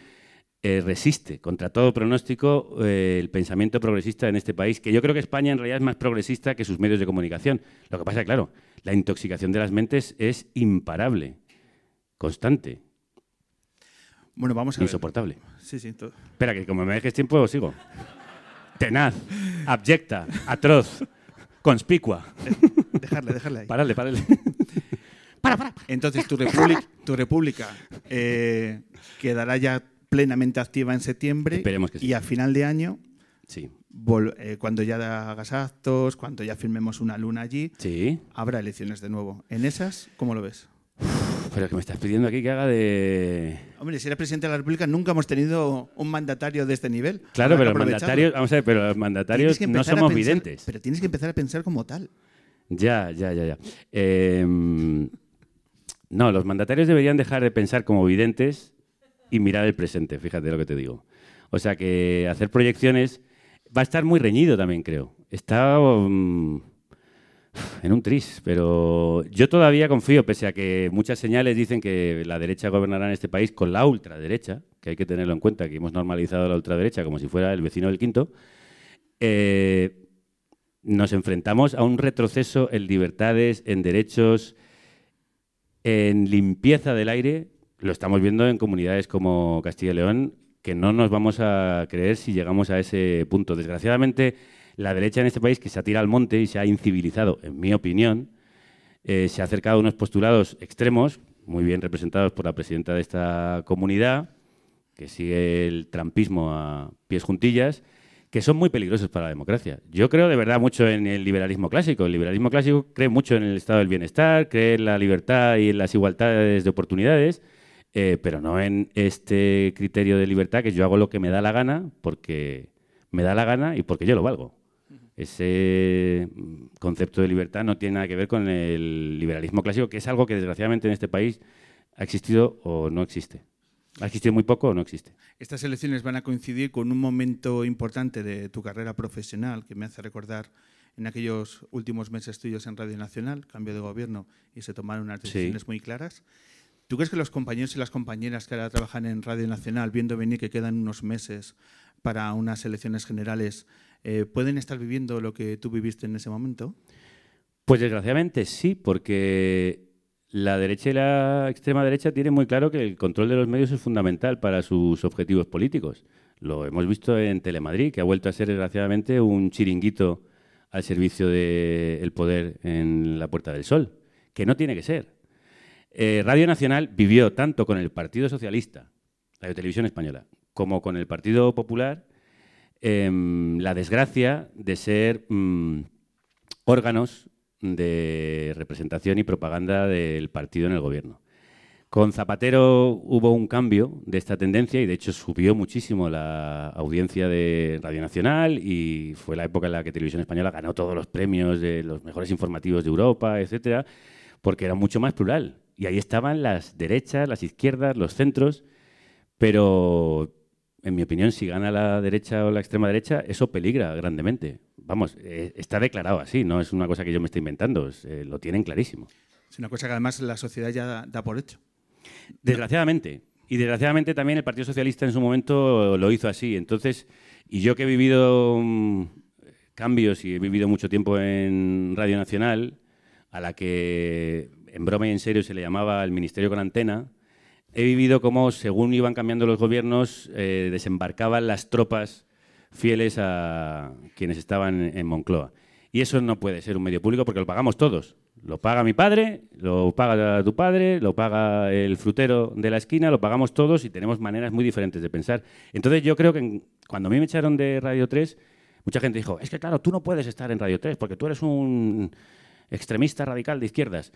eh, resiste contra todo pronóstico eh, el pensamiento progresista en este país, que yo creo que España en realidad es más progresista que sus medios de comunicación. Lo que pasa, claro, la intoxicación de las mentes es imparable, constante, Bueno, vamos a ver. insoportable. Sí, sí. to- Espera, que como me dejes tiempo, sigo. Tenaz, abyecta, atroz, conspicua. Dejarle, dejarle ahí. Entonces, tu, república, tu república eh, quedará ya plenamente activa en septiembre Esperemos que sí. y a final de año, Sí, eh, cuando ya hagas actos, cuando ya firmemos una luna allí, sí. habrá elecciones de nuevo. ¿En esas, cómo lo ves? Pero que me estás pidiendo aquí que haga de... Hombre, si eres presidente de la República, nunca hemos tenido un mandatario de este nivel. Claro, pero los mandatarios, vamos a ver, pero los mandatarios no somos pensar- videntes. Pero tienes que empezar a pensar como tal. Ya, ya, ya, ya. Em, no, los mandatarios deberían dejar de pensar como videntes y mirar el presente, fíjate lo que te digo. O sea que hacer proyecciones va a estar muy reñido también, creo. Está mm, en un tris, pero yo todavía confío, pese a que muchas señales dicen que la derecha gobernará en este país con la ultraderecha, que hay que tenerlo en cuenta, que hemos normalizado la ultraderecha como si fuera el vecino del quinto. Eh, nos enfrentamos a un retroceso en libertades, en derechos, en limpieza del aire. Lo estamos viendo en comunidades como Castilla y León, que no nos vamos a creer si llegamos a ese punto. Desgraciadamente, La derecha en este país que se ha tirado al monte y se ha incivilizado, en mi opinión, eh, se ha acercado a unos postulados extremos, muy bien representados por la presidenta de esta comunidad, que sigue el trampismo a pies juntillas, que son muy peligrosos para la democracia. Yo creo de verdad mucho en el liberalismo clásico. El liberalismo clásico cree mucho en el estado del bienestar, cree en la libertad y en las igualdades de oportunidades, eh, pero no en este criterio de libertad que yo hago lo que me da la gana porque me da la gana y porque yo lo valgo. Ese mm, concepto de libertad no tiene nada que ver con el liberalismo clásico, que es algo que desgraciadamente en este país ha existido o no existe. ¿Ha existido muy poco o no existe? Estas elecciones van a coincidir con un momento importante de tu carrera profesional que me hace recordar en aquellos últimos meses tuyos en Radio Nacional, cambio de gobierno y se tomaron unas decisiones muy claras. ¿Tú crees que los compañeros y las compañeras que ahora trabajan en Radio Nacional, viendo venir que quedan unos meses para unas elecciones generales, eh, pueden estar viviendo lo que tú viviste en ese momento? Pues desgraciadamente sí, porque la derecha y la extrema derecha tienen muy claro que el control de los medios es fundamental para sus objetivos políticos. Lo hemos visto en Telemadrid, que ha vuelto a ser desgraciadamente un chiringuito al servicio del poder en la Puerta del Sol, que no tiene que ser. Eh, Radio Nacional vivió tanto con el Partido Socialista, Radio Televisión Española, como con el Partido Popular em, la desgracia de ser mm, órganos de representación y propaganda del partido en el gobierno. Con Zapatero hubo un cambio de esta tendencia y de hecho subió muchísimo la audiencia de Radio Nacional y fue la época en la que Televisión Española ganó todos los premios de los mejores informativos de Europa, etcétera, porque era mucho más plural. Y ahí estaban las derechas, las izquierdas, los centros, pero en mi opinión, si gana la derecha o la extrema derecha, eso peligra grandemente. Vamos, eh, está declarado así, no es una cosa que yo me estoy inventando, eh, lo tienen clarísimo. Es una cosa que además la sociedad ya da, por hecho. Desgraciadamente. Y desgraciadamente también el Partido Socialista en su momento lo hizo así. Entonces, y yo que he vivido mm, cambios y he vivido mucho tiempo en Radio Nacional, a la que en broma y en serio se le llamaba el Ministerio con Antena, he vivido cómo, según iban cambiando los gobiernos, eh, desembarcaban las tropas fieles a quienes estaban en Moncloa. Y eso no puede ser un medio público porque lo pagamos todos. Lo paga mi padre, lo paga tu padre, lo paga el frutero de la esquina, lo pagamos todos y tenemos maneras muy diferentes de pensar. Entonces yo creo que cuando a mí me echaron de Radio 3, mucha gente dijo, es que claro, tú no puedes estar en Radio 3 porque tú eres un extremista radical de izquierdas.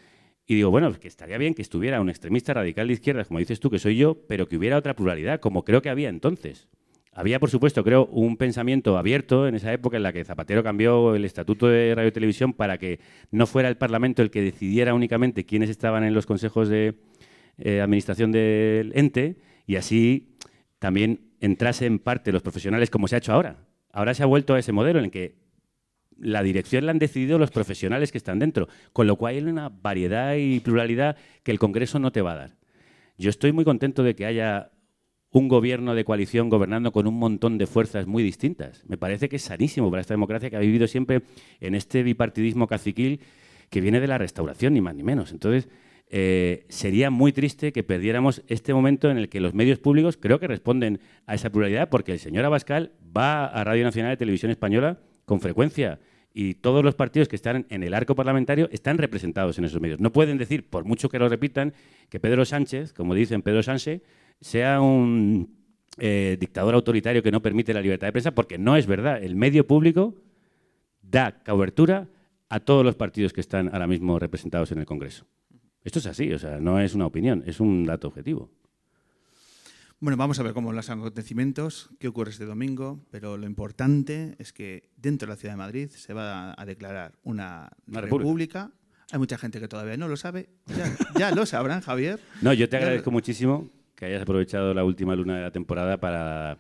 Y digo, bueno, que estaría bien que estuviera un extremista radical de izquierdas, como dices tú, que soy yo, pero que hubiera otra pluralidad, como creo que había entonces. Había, por supuesto, creo, un pensamiento abierto en esa época en la que Zapatero cambió el estatuto de radio y televisión para que no fuera el Parlamento el que decidiera únicamente quiénes estaban en los consejos de eh, administración del ente y así también entrase en parte los profesionales como se ha hecho ahora. Ahora se ha vuelto a ese modelo en el que la dirección la han decidido los profesionales que están dentro, con lo cual hay una variedad y pluralidad que el Congreso no te va a dar. Yo estoy muy contento de que haya un gobierno de coalición gobernando con un montón de fuerzas muy distintas. Me parece que es sanísimo para esta democracia que ha vivido siempre en este bipartidismo caciquil que viene de la restauración, ni más ni menos. Entonces, eh, sería muy triste que perdiéramos este momento en el que los medios públicos creo que responden a esa pluralidad, porque el señor Abascal va a Radio Nacional de Televisión Española con frecuencia y todos los partidos que están en el arco parlamentario están representados en esos medios. No pueden decir, por mucho que lo repitan, que Pedro Sánchez, como dicen Pedro Sánchez, sea un eh, dictador autoritario que no permite la libertad de prensa, porque no es verdad. El medio público da cobertura a todos los partidos que están ahora mismo representados en el Congreso. Esto es así, o sea, no es una opinión, es un dato objetivo. Bueno, vamos a ver cómo los acontecimientos, qué ocurre este domingo, pero lo importante es que dentro de la ciudad de Madrid se va a declarar una, república. Hay mucha gente que todavía no lo sabe. Ya, lo sabrán, Javier. No, yo te agradezco muchísimo que hayas aprovechado la última luna de la temporada para,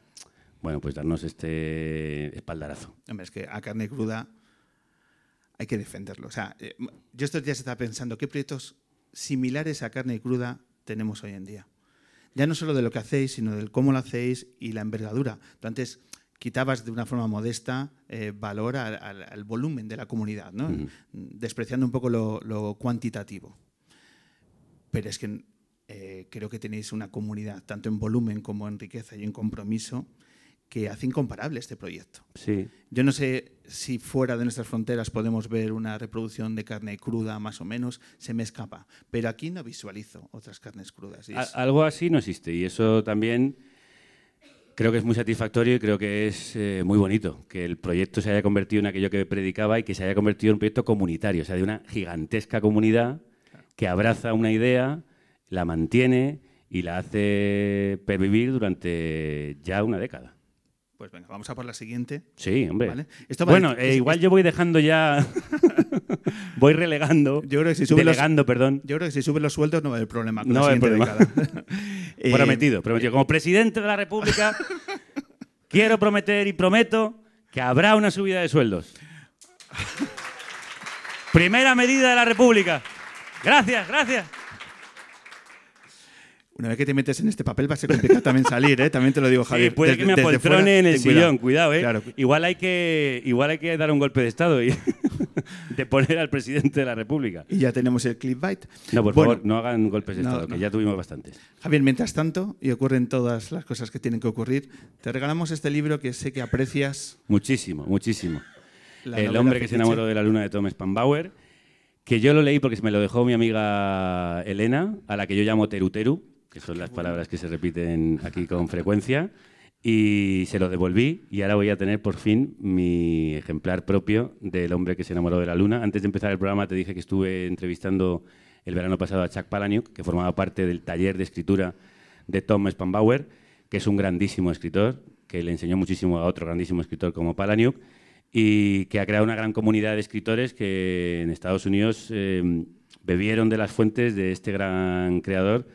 bueno, pues darnos este espaldarazo. Hombre, es que a carne cruda hay que defenderlo. O sea, eh, yo estos días estaba pensando qué proyectos similares a carne cruda tenemos hoy en día ya no solo de lo que hacéis, sino del cómo lo hacéis y la envergadura. Tú antes quitabas de una forma modesta eh, valor al, volumen de la comunidad, ¿no? despreciando un poco lo, cuantitativo. Pero es que eh, creo que tenéis una comunidad, tanto en volumen como en riqueza y en compromiso, que hace incomparable este proyecto. Sí. Yo no sé si fuera de nuestras fronteras podemos ver una reproducción de carne cruda más o menos, se me escapa, pero aquí no visualizo otras carnes crudas. es- algo así no existe y eso también creo que es muy satisfactorio y creo que es eh, muy bonito que el proyecto se haya convertido en aquello que predicaba y que se haya convertido en un proyecto comunitario, o sea, de una gigantesca comunidad que abraza una idea, la mantiene y la hace pervivir durante ya una década. Pues venga, vamos a por la siguiente. Sí, hombre. Vale. Esto bueno, eh, igual yo voy dejando ya, voy relegando, Yo creo que si sube los- perdón. Yo creo que si suben los sueldos no va a haber problema con No va a haber siguiente década. Eh, Prometido, prometido. Como presidente de la República, quiero prometer y prometo que habrá una subida de sueldos. Primera medida de la República. Gracias, gracias. Una vez que te metes en este papel va a ser complicado también salir, ¿eh? También te lo digo, Sí, Javier. puede Desde- que me apoltrone en el sillón, cuidado, ¿eh? Claro. Igual, hay que, igual hay que dar un golpe de Estado y de poner al presidente de la República. Y ya tenemos el clickbait. No, por Bueno, favor, no hagan golpes de no, Estado, no. que ya tuvimos bastantes. Javier, mientras tanto, y ocurren todas las cosas que tienen que ocurrir, te regalamos este libro que sé que aprecias. Muchísimo, muchísimo. La el hombre que se enamoró de la luna de Tom Spanbauer, que yo lo leí porque me lo dejó mi amiga Elena, a la que yo llamo Teruteru, que son las palabras que se repiten aquí con frecuencia, y se lo devolví y ahora voy a tener por fin mi ejemplar propio del hombre que se enamoró de la luna. Antes de empezar el programa te dije que estuve entrevistando el verano pasado a Chuck Palahniuk, que formaba parte del taller de escritura de Tom Spanbauer, que es un grandísimo escritor, que le enseñó muchísimo a otro grandísimo escritor como Palahniuk, y que ha creado una gran comunidad de escritores que en Estados Unidos eh, bebieron de las fuentes de este gran creador,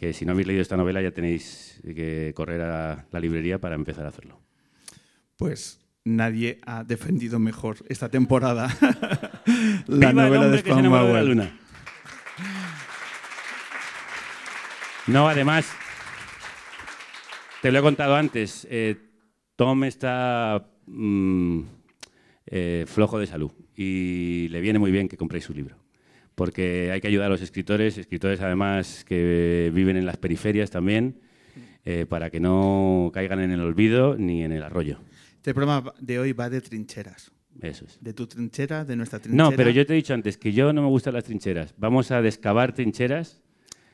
que si no habéis leído esta novela ya tenéis que correr a la librería para empezar a hacerlo. Pues nadie ha defendido mejor esta temporada ¡Viva la el novela de la Spanbauer. luna! No, además, te lo he contado antes, eh, Tom está mm, eh, flojo de salud y le viene muy bien que compréis su libro. Porque hay que ayudar a los escritores, escritores además que viven en las periferias también, eh, para que no caigan en el olvido ni en el arroyo. Este programa de hoy va de trincheras. Eso es. De tu trinchera, de nuestra trinchera. No, pero yo te he dicho antes que yo no me gustan las trincheras. Vamos a descavar trincheras.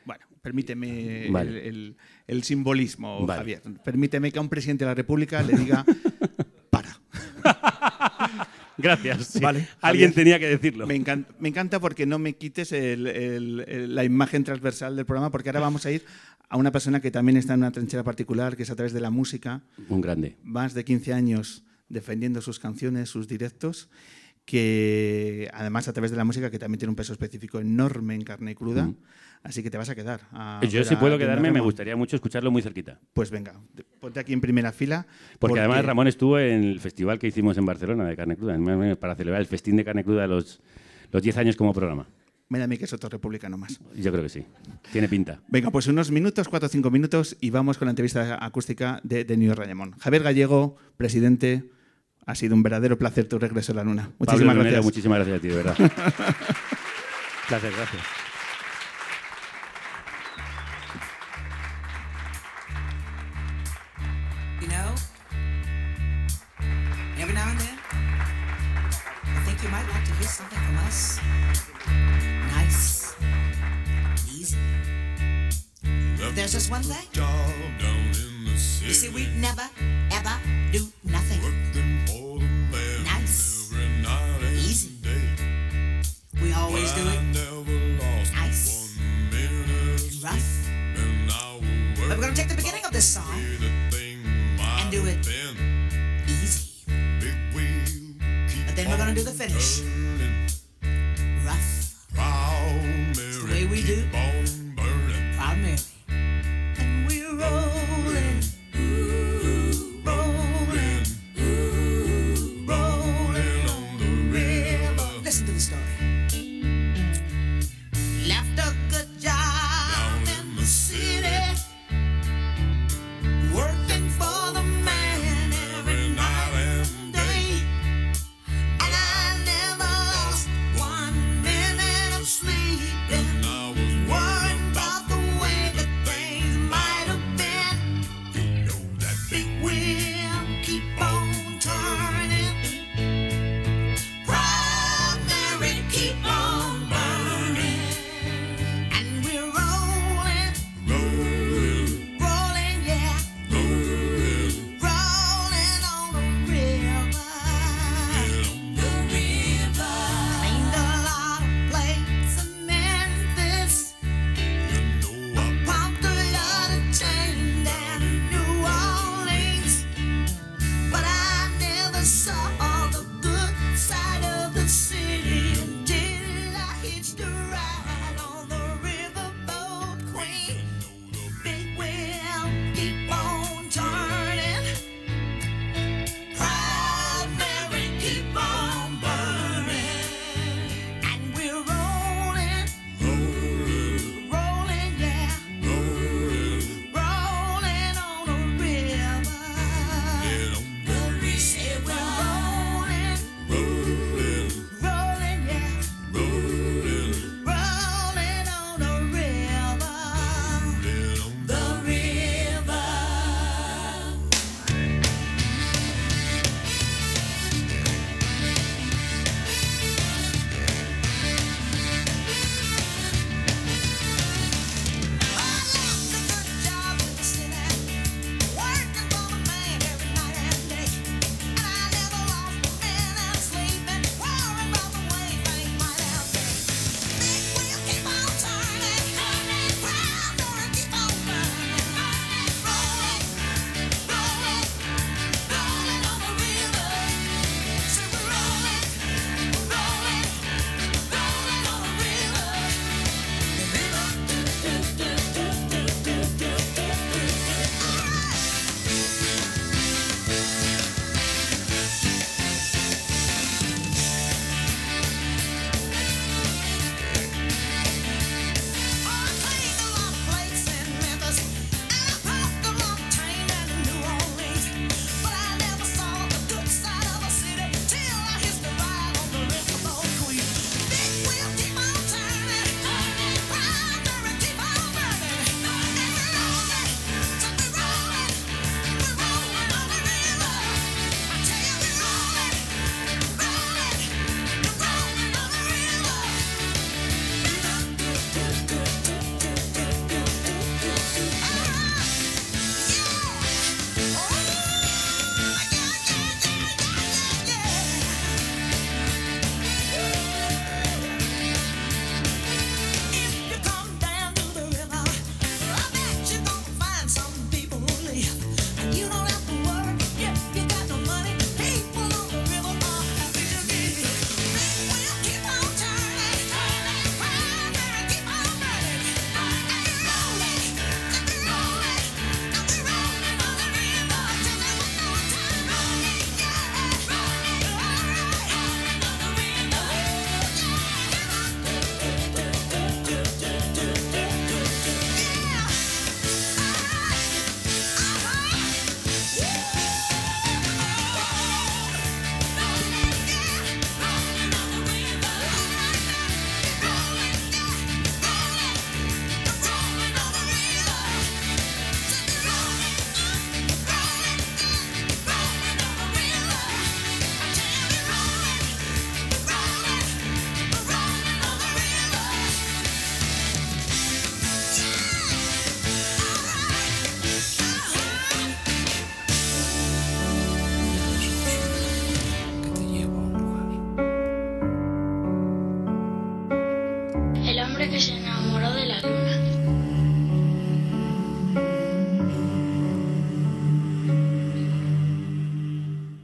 Bueno, permíteme Vale. el, el- el simbolismo, Vale. Javier. Permíteme que a un presidente de la República le diga. Gracias. sí. Vale, Alguien Javier. tenía que decirlo. Me encanta, me encanta porque no me quites el- el- el- la imagen transversal del programa, porque ahora vamos a ir a una persona que también está en una trinchera particular, que es a través de la música, Un grande. más de 15 años defendiendo sus canciones, sus directos, que además a través de la música, que también tiene un peso específico enorme en carne cruda, así que te vas a quedar. a Yo si puedo quedarme, me gustaría mucho escucharlo muy cerquita. Pues venga, ponte aquí en primera fila. Porque, además Ramón estuvo en el festival que hicimos en Barcelona de carne cruda, para celebrar el festín de carne cruda los, los 10 años como programa. Mira a mí que es otro republicano más. Yo creo que sí. Tiene pinta. Venga, pues unos minutos, cuatro o cinco minutos, y vamos con la entrevista acústica de, de New Rayamón. Javier Gallego, presidente, ha sido un verdadero placer tu regreso a la luna. Muchísimas gracias. Muchísimas gracias a ti, de verdad. Placer, gracias. You know, every now and then, I think you might like to hear something from us. Nice, easy. But there's just one thing. You see, we never, ever do nothing always do it nice rough. But we're gonna take the beginning of this song and do it easy. But then we're gonna do the finish. Rough. The way we do.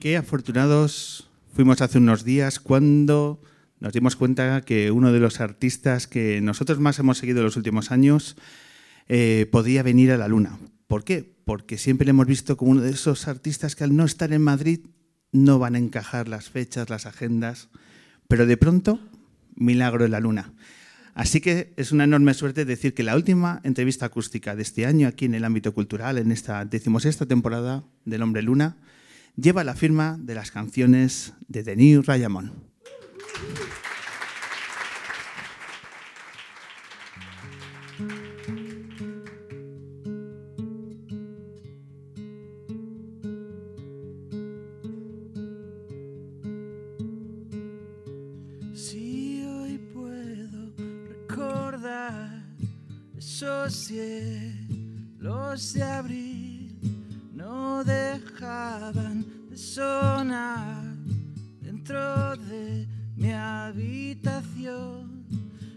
Qué afortunados fuimos hace unos días cuando nos dimos cuenta que uno de los artistas que nosotros más hemos seguido en los últimos años eh, podía venir a la Luna. ¿Por qué? Porque siempre le hemos visto como uno de esos artistas que al no estar en Madrid no van a encajar las fechas, las agendas, pero de pronto, milagro en la Luna. Así que es una enorme suerte decir que la última entrevista acústica de este año aquí en el ámbito cultural, en esta decimosexta temporada del Hombre Luna, lleva la firma de las canciones de Denis Rayamón. Esos cielos de abril, habitación.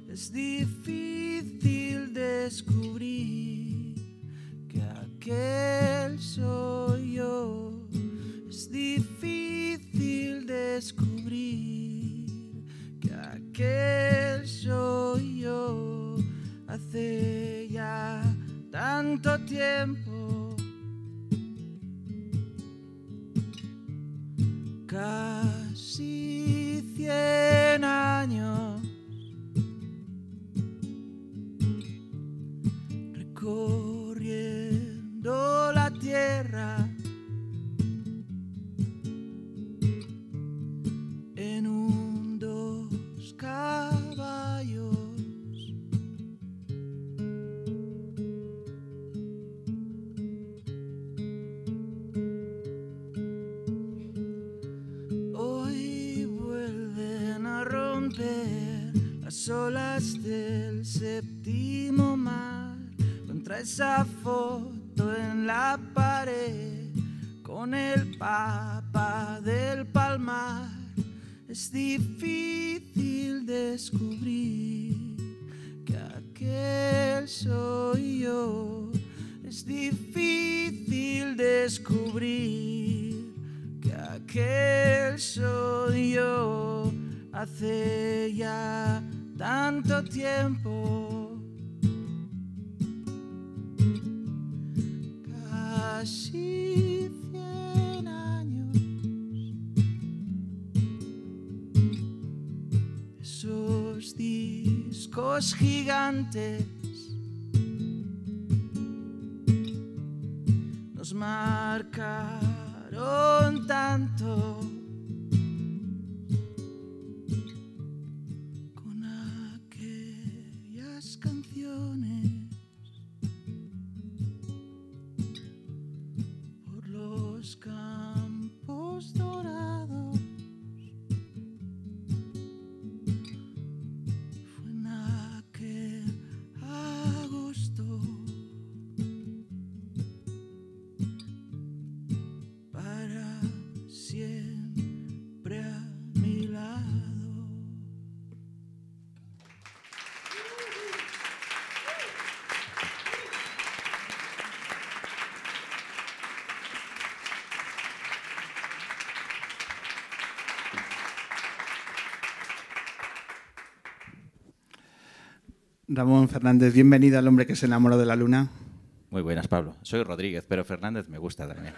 Es difícil descubrir que aquel soy yo. Es difícil descubrir que aquel soy yo hace ya tanto tiempo. Casi cien años recorriendo esa foto en la pared con el papa del palmar. Es difícil descubrir que aquel soy yo. Es difícil descubrir que aquel soy yo hace ya tanto tiempo. Casi cien años. Esos discos gigantes nos marcaron tanto Ramón Fernández, bienvenido al hombre que se enamoró de la Luna. Muy buenas, Pablo. Soy Rodríguez, pero Fernández me gusta también.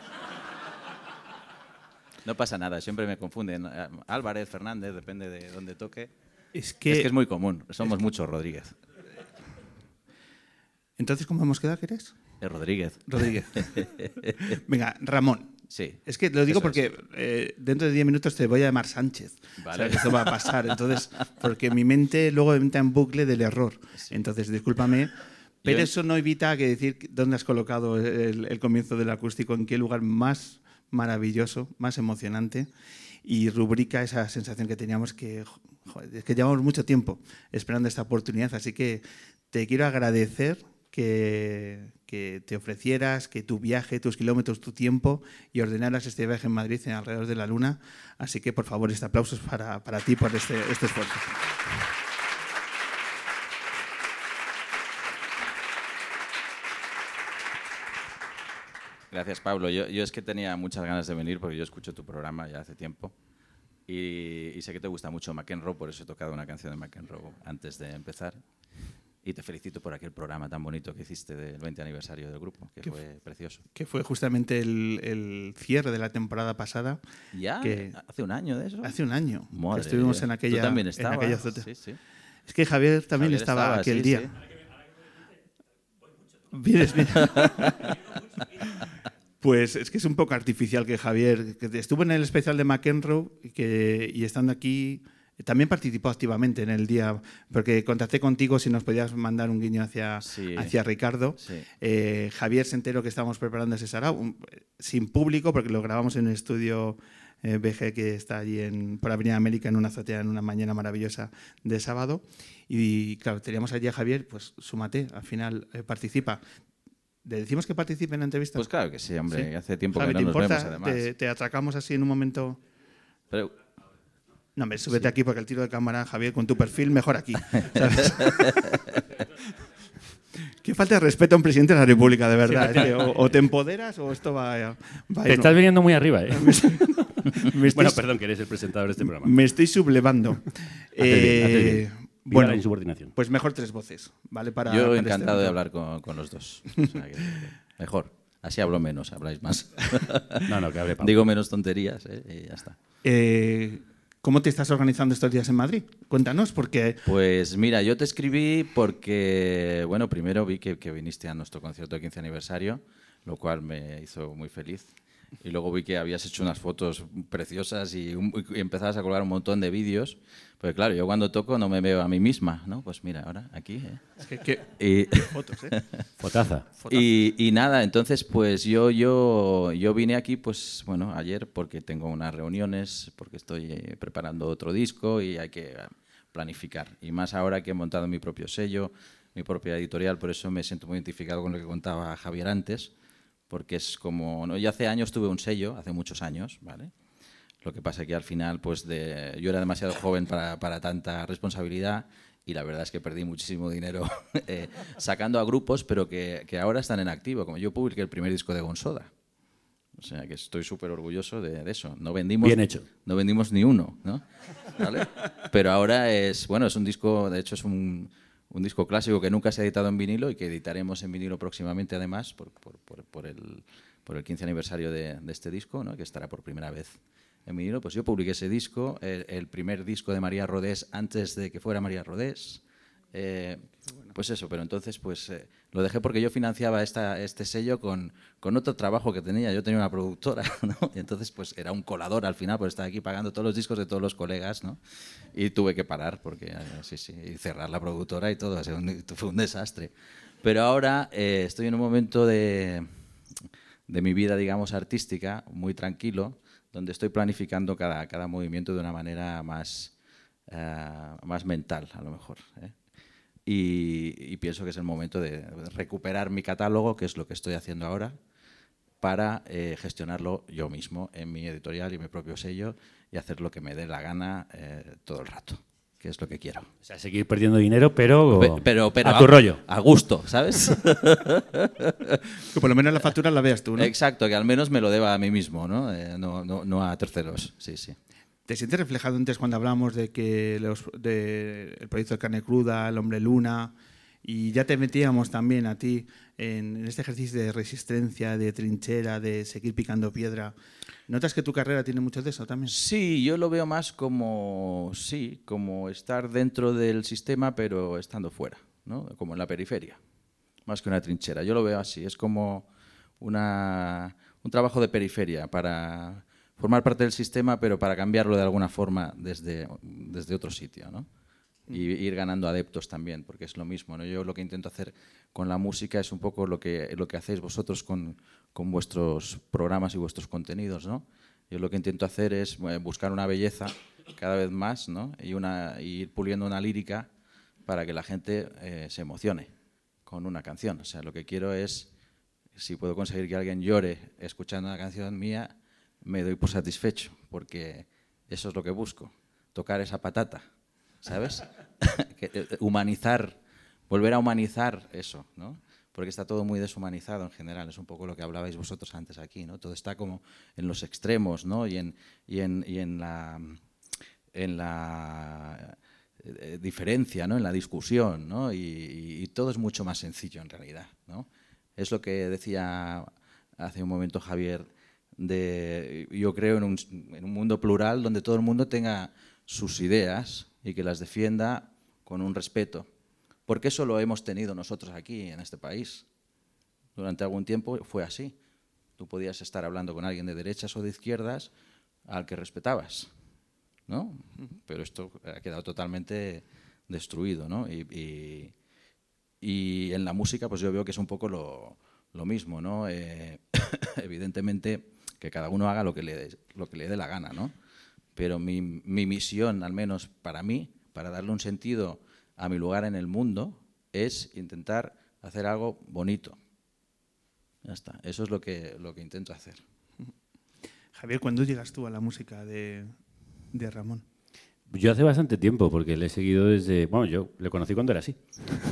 No pasa nada, siempre me confunden. Eh, Álvarez, Fernández, depende de dónde toque. Es Es que, es muy común, somos muchos Rodríguez. Entonces, ¿cómo hemos quedado? Es Rodríguez. Rodríguez. Venga, Ramón. Sí. Es que lo digo Eso porque eh, dentro de 10 minutos te voy a llamar Sánchez. Vale. O sea, esto va a pasar. Entonces, porque mi mente luego entra en bucle del error. Entonces, discúlpame. Pero Yo- eso no evita que decir dónde has colocado el, el comienzo del acústico, en qué lugar más maravilloso, más emocionante y rubrica esa sensación que teníamos que, joder, es que llevamos mucho tiempo esperando esta oportunidad. Así que te quiero agradecer que, te ofrecieras, que tu viaje, tus kilómetros, tu tiempo y ordenaras este viaje en Madrid en alrededor de la Luna. Así que, por favor, este aplauso es para, para ti por este, este esfuerzo. Gracias, Pablo. Yo, es que tenía muchas ganas de venir porque yo escucho tu programa ya hace tiempo. Y, y sé que te gusta mucho McEnroe, por eso he tocado una canción de McEnroe antes de empezar. Y te felicito por aquel programa tan bonito que hiciste del 20 aniversario del grupo, que ¿Qué fue precioso. Que fue justamente el, el cierre de la temporada pasada. ¿Ya? Que ¿Hace un año de eso? hace un año. que Madre estuvimos mía. en aquella, Tú también en aquella. Sí, sí. Es que Javier también Javier estaba estaba, aquel sí, día. Vienes bien. Pues es que es un poco artificial que Javier, que estuvo en el especial de McEnroe y, que, y estando aquí, también participó activamente en el día, porque contacté contigo si nos podías mandar un guiño hacia, Sí. hacia Ricardo. Sí. Eh, Javier se enteró que estábamos preparando ese sarao, un- sin público, porque lo grabamos en un estudio eh, BG que está allí en, por Avenida América en una azotea en una mañana maravillosa de sábado. Y claro, teníamos allí a Javier, pues súmate, al final eh, participa. ¿Le decimos que participe en la entrevista? Pues claro que sí, hombre. Sí. Hace tiempo Javi, que ¿te no nos importa? vemos, además. Te, te atracamos así en un momento. Pero, No, me súbete aquí porque el tiro de cámara, Javier, con tu perfil, mejor aquí. ¿sabes? Qué falta de respeto a un presidente de la República, de verdad. que o, o te empoderas o esto va, a- va a Te estás viniendo muy arriba, ¿eh? me estoy- bueno, perdón, que eres el presentador de este programa. Me estoy sublevando. Haces bien, haces bien. Eh, bueno, la insubordinación. pues mejor tres voces, ¿vale? Para, yo para encantado este de momento. hablar con, con los dos. O sea que- mejor. Así hablo menos, habláis más. No, no, que hable. Digo menos tonterías ¿eh? y ya está. Eh, ¿Cómo te estás organizando estos días en Madrid? Cuéntanos, porque Pues mira, yo te escribí porque, bueno, primero vi que, viniste a nuestro concierto de 15 aniversario, lo cual me hizo muy feliz. Y luego vi que habías hecho unas fotos preciosas y, y empezabas a colgar un montón de vídeos. Pues claro, yo cuando toco no me veo a mí misma, ¿no? Pues mira, ahora aquí. ¿eh? es que, que- Y, fotos, ¿eh? Fotaza. y, y nada, entonces pues yo, yo, yo vine aquí pues bueno, ayer porque tengo unas reuniones, porque estoy eh, preparando otro disco y hay que eh, planificar. Y más ahora que he montado mi propio sello, mi propia editorial, por eso me siento muy identificado con lo que contaba Javier antes, porque es como, ¿no? yo hace años tuve un sello, hace muchos años, ¿vale? Lo que pasa que al final, pues de, yo era demasiado joven para, para tanta responsabilidad y la verdad es que perdí muchísimo dinero eh, sacando a grupos, pero que, que ahora están en activo. Como yo publiqué el primer disco de Gonsoda. O sea que estoy súper orgulloso de, de eso. No vendimos, Bien hecho. No vendimos ni uno, ¿no? ¿Vale? Pero ahora es, bueno, es un disco, de hecho es un, un disco clásico que nunca se ha editado en vinilo y que editaremos en vinilo próximamente además por, por, por, por el, el 15 aniversario de, de este disco, ¿no? que estará por primera vez en vinilo. Pues yo publiqué ese disco, el, primer disco de María Rodés antes de que fuera María Rodés. Eh, pues eso, pero entonces pues eh, lo dejé porque yo financiaba esta, este sello con, con otro trabajo que tenía. Yo tenía una productora, ¿no? Y entonces pues era un colador al final, pues estaba aquí pagando todos los discos de todos los colegas, ¿no? Y tuve que parar porque, eh, sí, sí, y cerrar la productora y todo, fue un desastre. Pero ahora estoy en un momento de, de mi vida, digamos, artística, muy tranquilo, donde estoy planificando cada, cada movimiento de una manera más, eh, más mental, a lo mejor. ¿eh? Y, y pienso que es el momento de recuperar mi catálogo, que es lo que estoy haciendo ahora, para eh, gestionarlo yo mismo en mi editorial y mi propio sello y hacer lo que me dé la gana eh, todo el rato, que es lo que quiero. O sea, seguir perdiendo dinero, pero, Pe- Pero, pero a tu rollo. A gusto, ¿sabes? que por lo menos la factura la veas tú, ¿no? Exacto, que al menos me lo deba a mí mismo, ¿no? Eh, no, no, no a terceros. Sí, sí. ¿Te sientes reflejado antes cuando hablamos de que los, de el proyecto de carne cruda, el hombre luna, y ya te metíamos también a ti en, en este ejercicio de resistencia, de trinchera, de seguir picando piedra? ¿Notas que tu carrera tiene mucho de eso también? Sí, yo lo veo más como, sí, como estar dentro del sistema pero estando fuera, ¿no? Como en la periferia, más que una trinchera. Yo lo veo así, es como una, un trabajo de periferia para formar parte del sistema pero para cambiarlo de alguna forma desde, desde otro sitio, ¿no? y ir ganando adeptos también, porque es lo mismo. ¿no? Yo lo que intento hacer con la música es un poco lo que, lo que hacéis vosotros con, con vuestros programas y vuestros contenidos. ¿no? Yo lo que intento hacer es eh, buscar una belleza cada vez más ¿no? y, una, ir puliendo una lírica para que la gente eh, se emocione con una canción. O sea, lo que quiero es, si puedo conseguir que alguien llore escuchando una canción mía, me doy por satisfecho, porque eso es lo que busco, tocar esa patata. ¿sabes? Eh, humanizar, volver a humanizar eso, ¿no? porque está todo muy deshumanizado en general, es un poco lo que hablabais vosotros antes aquí, ¿no? Todo está como en los extremos, ¿no? Y en, la, en la eh, diferencia, ¿no? En la discusión, ¿no? Y, y- y todo es mucho más sencillo en realidad, ¿no? Es lo que decía hace un momento Javier, de, yo creo en un, en un mundo plural donde todo el mundo tenga sus ideas y que las defienda con un respeto. Porque eso lo hemos tenido nosotros aquí en este país. Durante algún tiempo fue así. Tú podías estar hablando con alguien de derechas o de izquierdas al que respetabas, ¿no? Pero esto ha quedado totalmente destruido, ¿no? Y, en la música, pues yo veo que es un poco lo, mismo, ¿no? Eh, evidentemente que cada uno haga lo que le, dé- la gana, ¿no? Pero mi misión, al menos para mí, para darle un sentido a mi lugar en el mundo, es intentar hacer algo bonito. Ya está. Eso es lo que, lo que intento hacer. Javier, ¿cuándo llegas tú a la música de, de Ramón? Yo hace bastante tiempo, porque le he seguido desde... Bueno, yo le conocí cuando era así.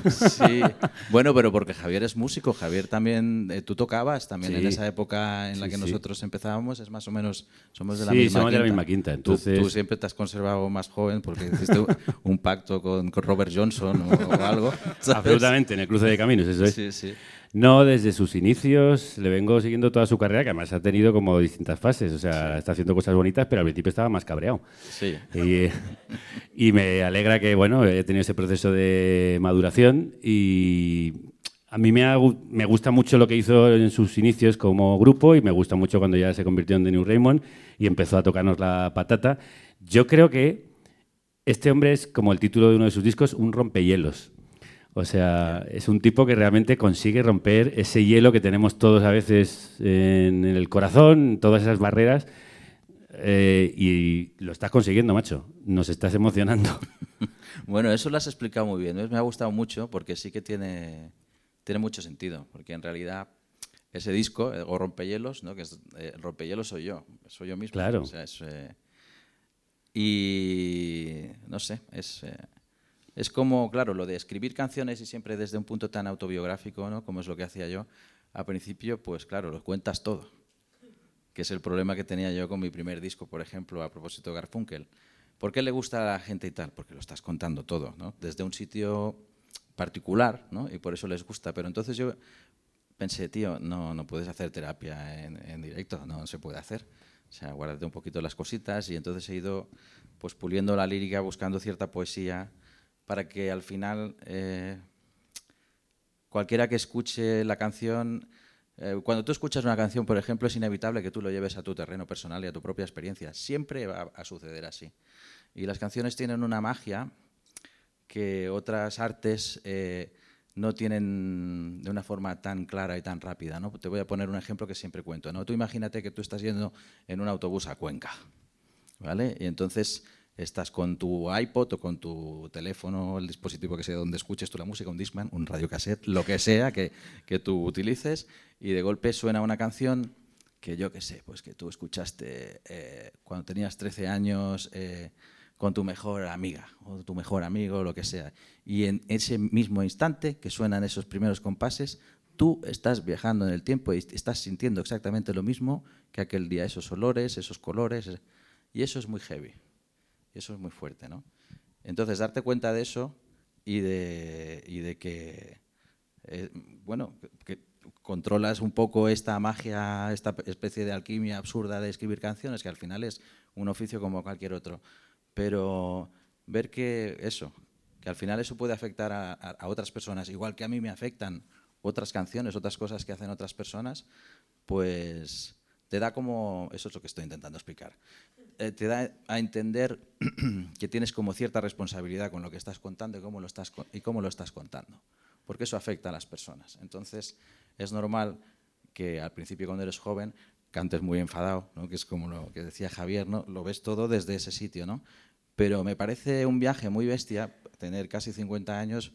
Sí, bueno, pero porque Javier es músico. Javier también, eh, tú tocabas también Sí. en esa época en la Sí, que sí. nosotros empezábamos, es más o menos, somos de la Sí, misma somos de la misma quinta, entonces- Tú, siempre te has conservado más joven porque hiciste un- un pacto con, con Robert Johnson o, o algo. ¿sabes? Absolutamente, en el cruce de caminos, eso es. Sí, sí. No, desde sus inicios le vengo siguiendo toda su carrera, que además ha tenido como distintas fases. O sea, está haciendo cosas bonitas, pero al principio estaba más cabreado. Sí. Y, y me alegra que, bueno, he tenido ese proceso de maduración y a mí me, ha me gusta mucho lo que hizo en sus inicios como grupo y me gusta mucho cuando ya se convirtió en The New Raymond y empezó a tocarnos la patata. Yo creo que este hombre es, como el título de uno de sus discos, un rompehielos. O sea, es un tipo que realmente consigue romper ese hielo que tenemos todos a veces en el corazón, todas esas barreras. eh, y lo estás consiguiendo, macho. Nos estás emocionando. Bueno, eso lo has explicado muy bien. Me ha gustado mucho porque sí que tiene, tiene mucho sentido. Porque en realidad ese disco, o Rompehielos, ¿no? que es, eh, el rompehielos soy yo, soy yo mismo. Claro. O sea, es, eh, y no sé, es, es como, claro, lo de escribir canciones y siempre desde un punto tan autobiográfico, ¿no? como es lo que hacía yo, al principio, pues claro, lo cuentas todo que es el problema que tenía yo con mi primer disco, por ejemplo, a propósito de Garfunkel. ¿Por qué le gusta a la gente y tal? Porque lo estás contando todo, ¿no? Desde un sitio particular, ¿no? Y por eso les gusta. Pero entonces yo pensé, tío, no, no puedes hacer terapia en, directo, no se puede hacer. O sea, guárdate un poquito las cositas y entonces he ido pues puliendo la lírica, buscando cierta poesía, para que al final eh, cualquiera que escuche la canción, eh, cuando tú escuchas una canción, por ejemplo, es inevitable que tú lo lleves a tu terreno personal y a tu propia experiencia. Siempre va a suceder así. Y las canciones tienen una magia que otras artes eh, no tienen de una forma tan clara y tan rápida. ¿no? Te voy a poner un ejemplo que siempre cuento. ¿no? Tú imagínate que tú estás yendo en un autobús a Cuenca, ¿vale? Y entonces estás con tu iPod o con tu teléfono, el dispositivo que sea donde escuches tú la música, un Discman, un radiocassette, lo que sea que, que tú utilices, y de golpe suena una canción que yo qué sé, pues que tú escuchaste eh, cuando tenías 13 años eh, con tu mejor amiga o tu mejor amigo, lo que sea. Y en ese mismo instante que suenan esos primeros compases, tú estás viajando en el tiempo y estás sintiendo exactamente lo mismo que aquel día, esos olores, esos colores, es- y eso es muy heavy. Eso es muy fuerte, ¿no? Entonces, darte cuenta de eso y de, que, eh, bueno, que controlas un poco esta magia, esta especie de alquimia absurda de escribir canciones, que al final es un oficio como cualquier otro. Pero ver que eso, que al final eso puede afectar a, otras personas, igual que a mí me afectan otras canciones, otras cosas que hacen otras personas, pues te da como, eso es lo que estoy intentando explicar, te da a entender que tienes como cierta responsabilidad con lo que estás contando y cómo lo estás, y cómo lo estás contando, porque eso afecta a las personas. Entonces, es normal que al principio cuando eres joven cantes muy enfadado, ¿no? que es como lo que decía Javier, ¿no? lo ves todo desde ese sitio, ¿no? Pero me parece un viaje muy bestia tener casi 50 años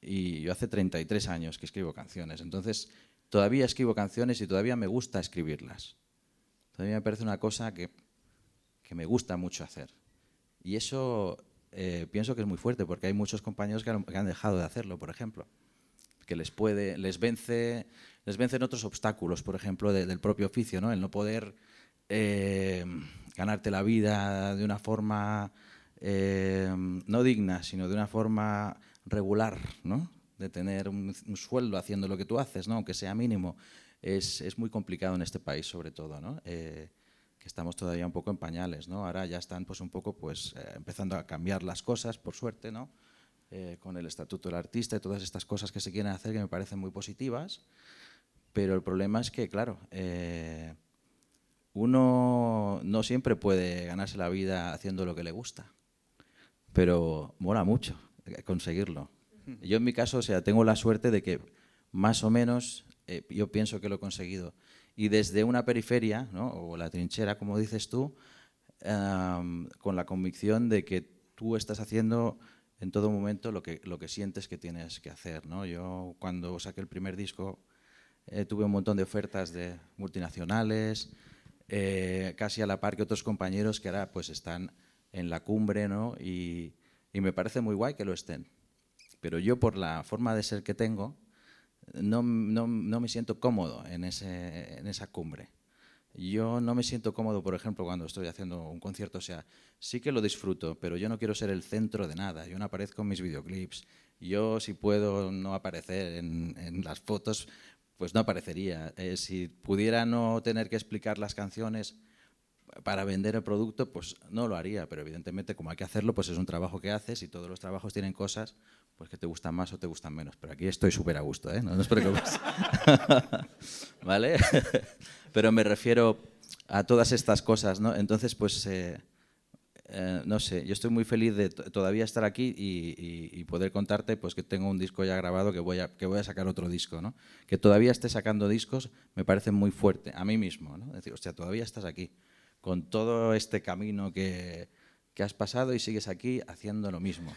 y yo hace 33 años que escribo canciones. Entonces, todavía escribo canciones y todavía me gusta escribirlas. Todavía me parece una cosa que, que me gusta mucho hacer. Y eso eh, pienso que es muy fuerte porque hay muchos compañeros que han, que han dejado de hacerlo, por ejemplo. que les puede, les vence, les vencen otros obstáculos, por ejemplo, de- del propio oficio, ¿no? El no poder eh, ganarte la vida de una forma eh, no digna, sino de una forma regular, ¿no? De tener un, un sueldo haciendo lo que tú haces, ¿no? Aunque sea mínimo, es, es muy complicado en este país, sobre todo, ¿no? Que estamos todavía un poco en pañales, ¿no? Ahora ya están, pues, un poco, pues, eh, empezando a cambiar las cosas, por suerte, ¿no? Eh, con el estatuto del artista y todas estas cosas que se quieren hacer que me parecen muy positivas, pero el problema es que, claro, eh, uno no siempre puede ganarse la vida haciendo lo que le gusta, pero mola mucho conseguirlo. Yo en mi caso, o sea, tengo la suerte de que más o menos eh, yo pienso que lo he conseguido. Y desde una periferia, ¿no? o la trinchera, como dices tú, am, con la convicción de que tú estás haciendo en todo momento lo que, lo que sientes que tienes que hacer. ¿no? Yo cuando saqué el primer disco eh, tuve un montón de ofertas de multinacionales, eh, casi a la par que otros compañeros que ahora pues están en la cumbre, ¿no? Y, y me parece muy guay que lo estén. Pero yo por la forma de ser que tengo, no, no- no me siento cómodo en, ese, en esa cumbre. Yo no me siento cómodo, por ejemplo, cuando estoy haciendo un concierto. O sea, sí que lo disfruto, pero yo no quiero ser el centro de nada. Yo no aparezco en mis videoclips. Yo, si puedo no aparecer en, en las fotos, pues no aparecería. Eh, si pudiera no tener que explicar las canciones para vender el producto, pues no lo haría. Pero evidentemente, como hay que hacerlo, pues es un trabajo que haces y todos los trabajos tienen cosas pues que te gustan más o te gustan menos. Pero aquí estoy súper a gusto, ¿eh? No, no os preocupéis. ¿Vale? Pero me refiero a todas estas cosas, ¿no? Entonces, pues, eh, eh, no sé, yo estoy muy feliz de to- todavía estar aquí y, y- y poder contarte pues que tengo un disco ya grabado, que voy, a, que voy a sacar otro disco, ¿no? Que todavía esté sacando discos me parece muy fuerte, a mí mismo, ¿no? Es decir, hostia, todavía estás aquí, con todo este camino que, que has pasado y sigues aquí haciendo lo mismo.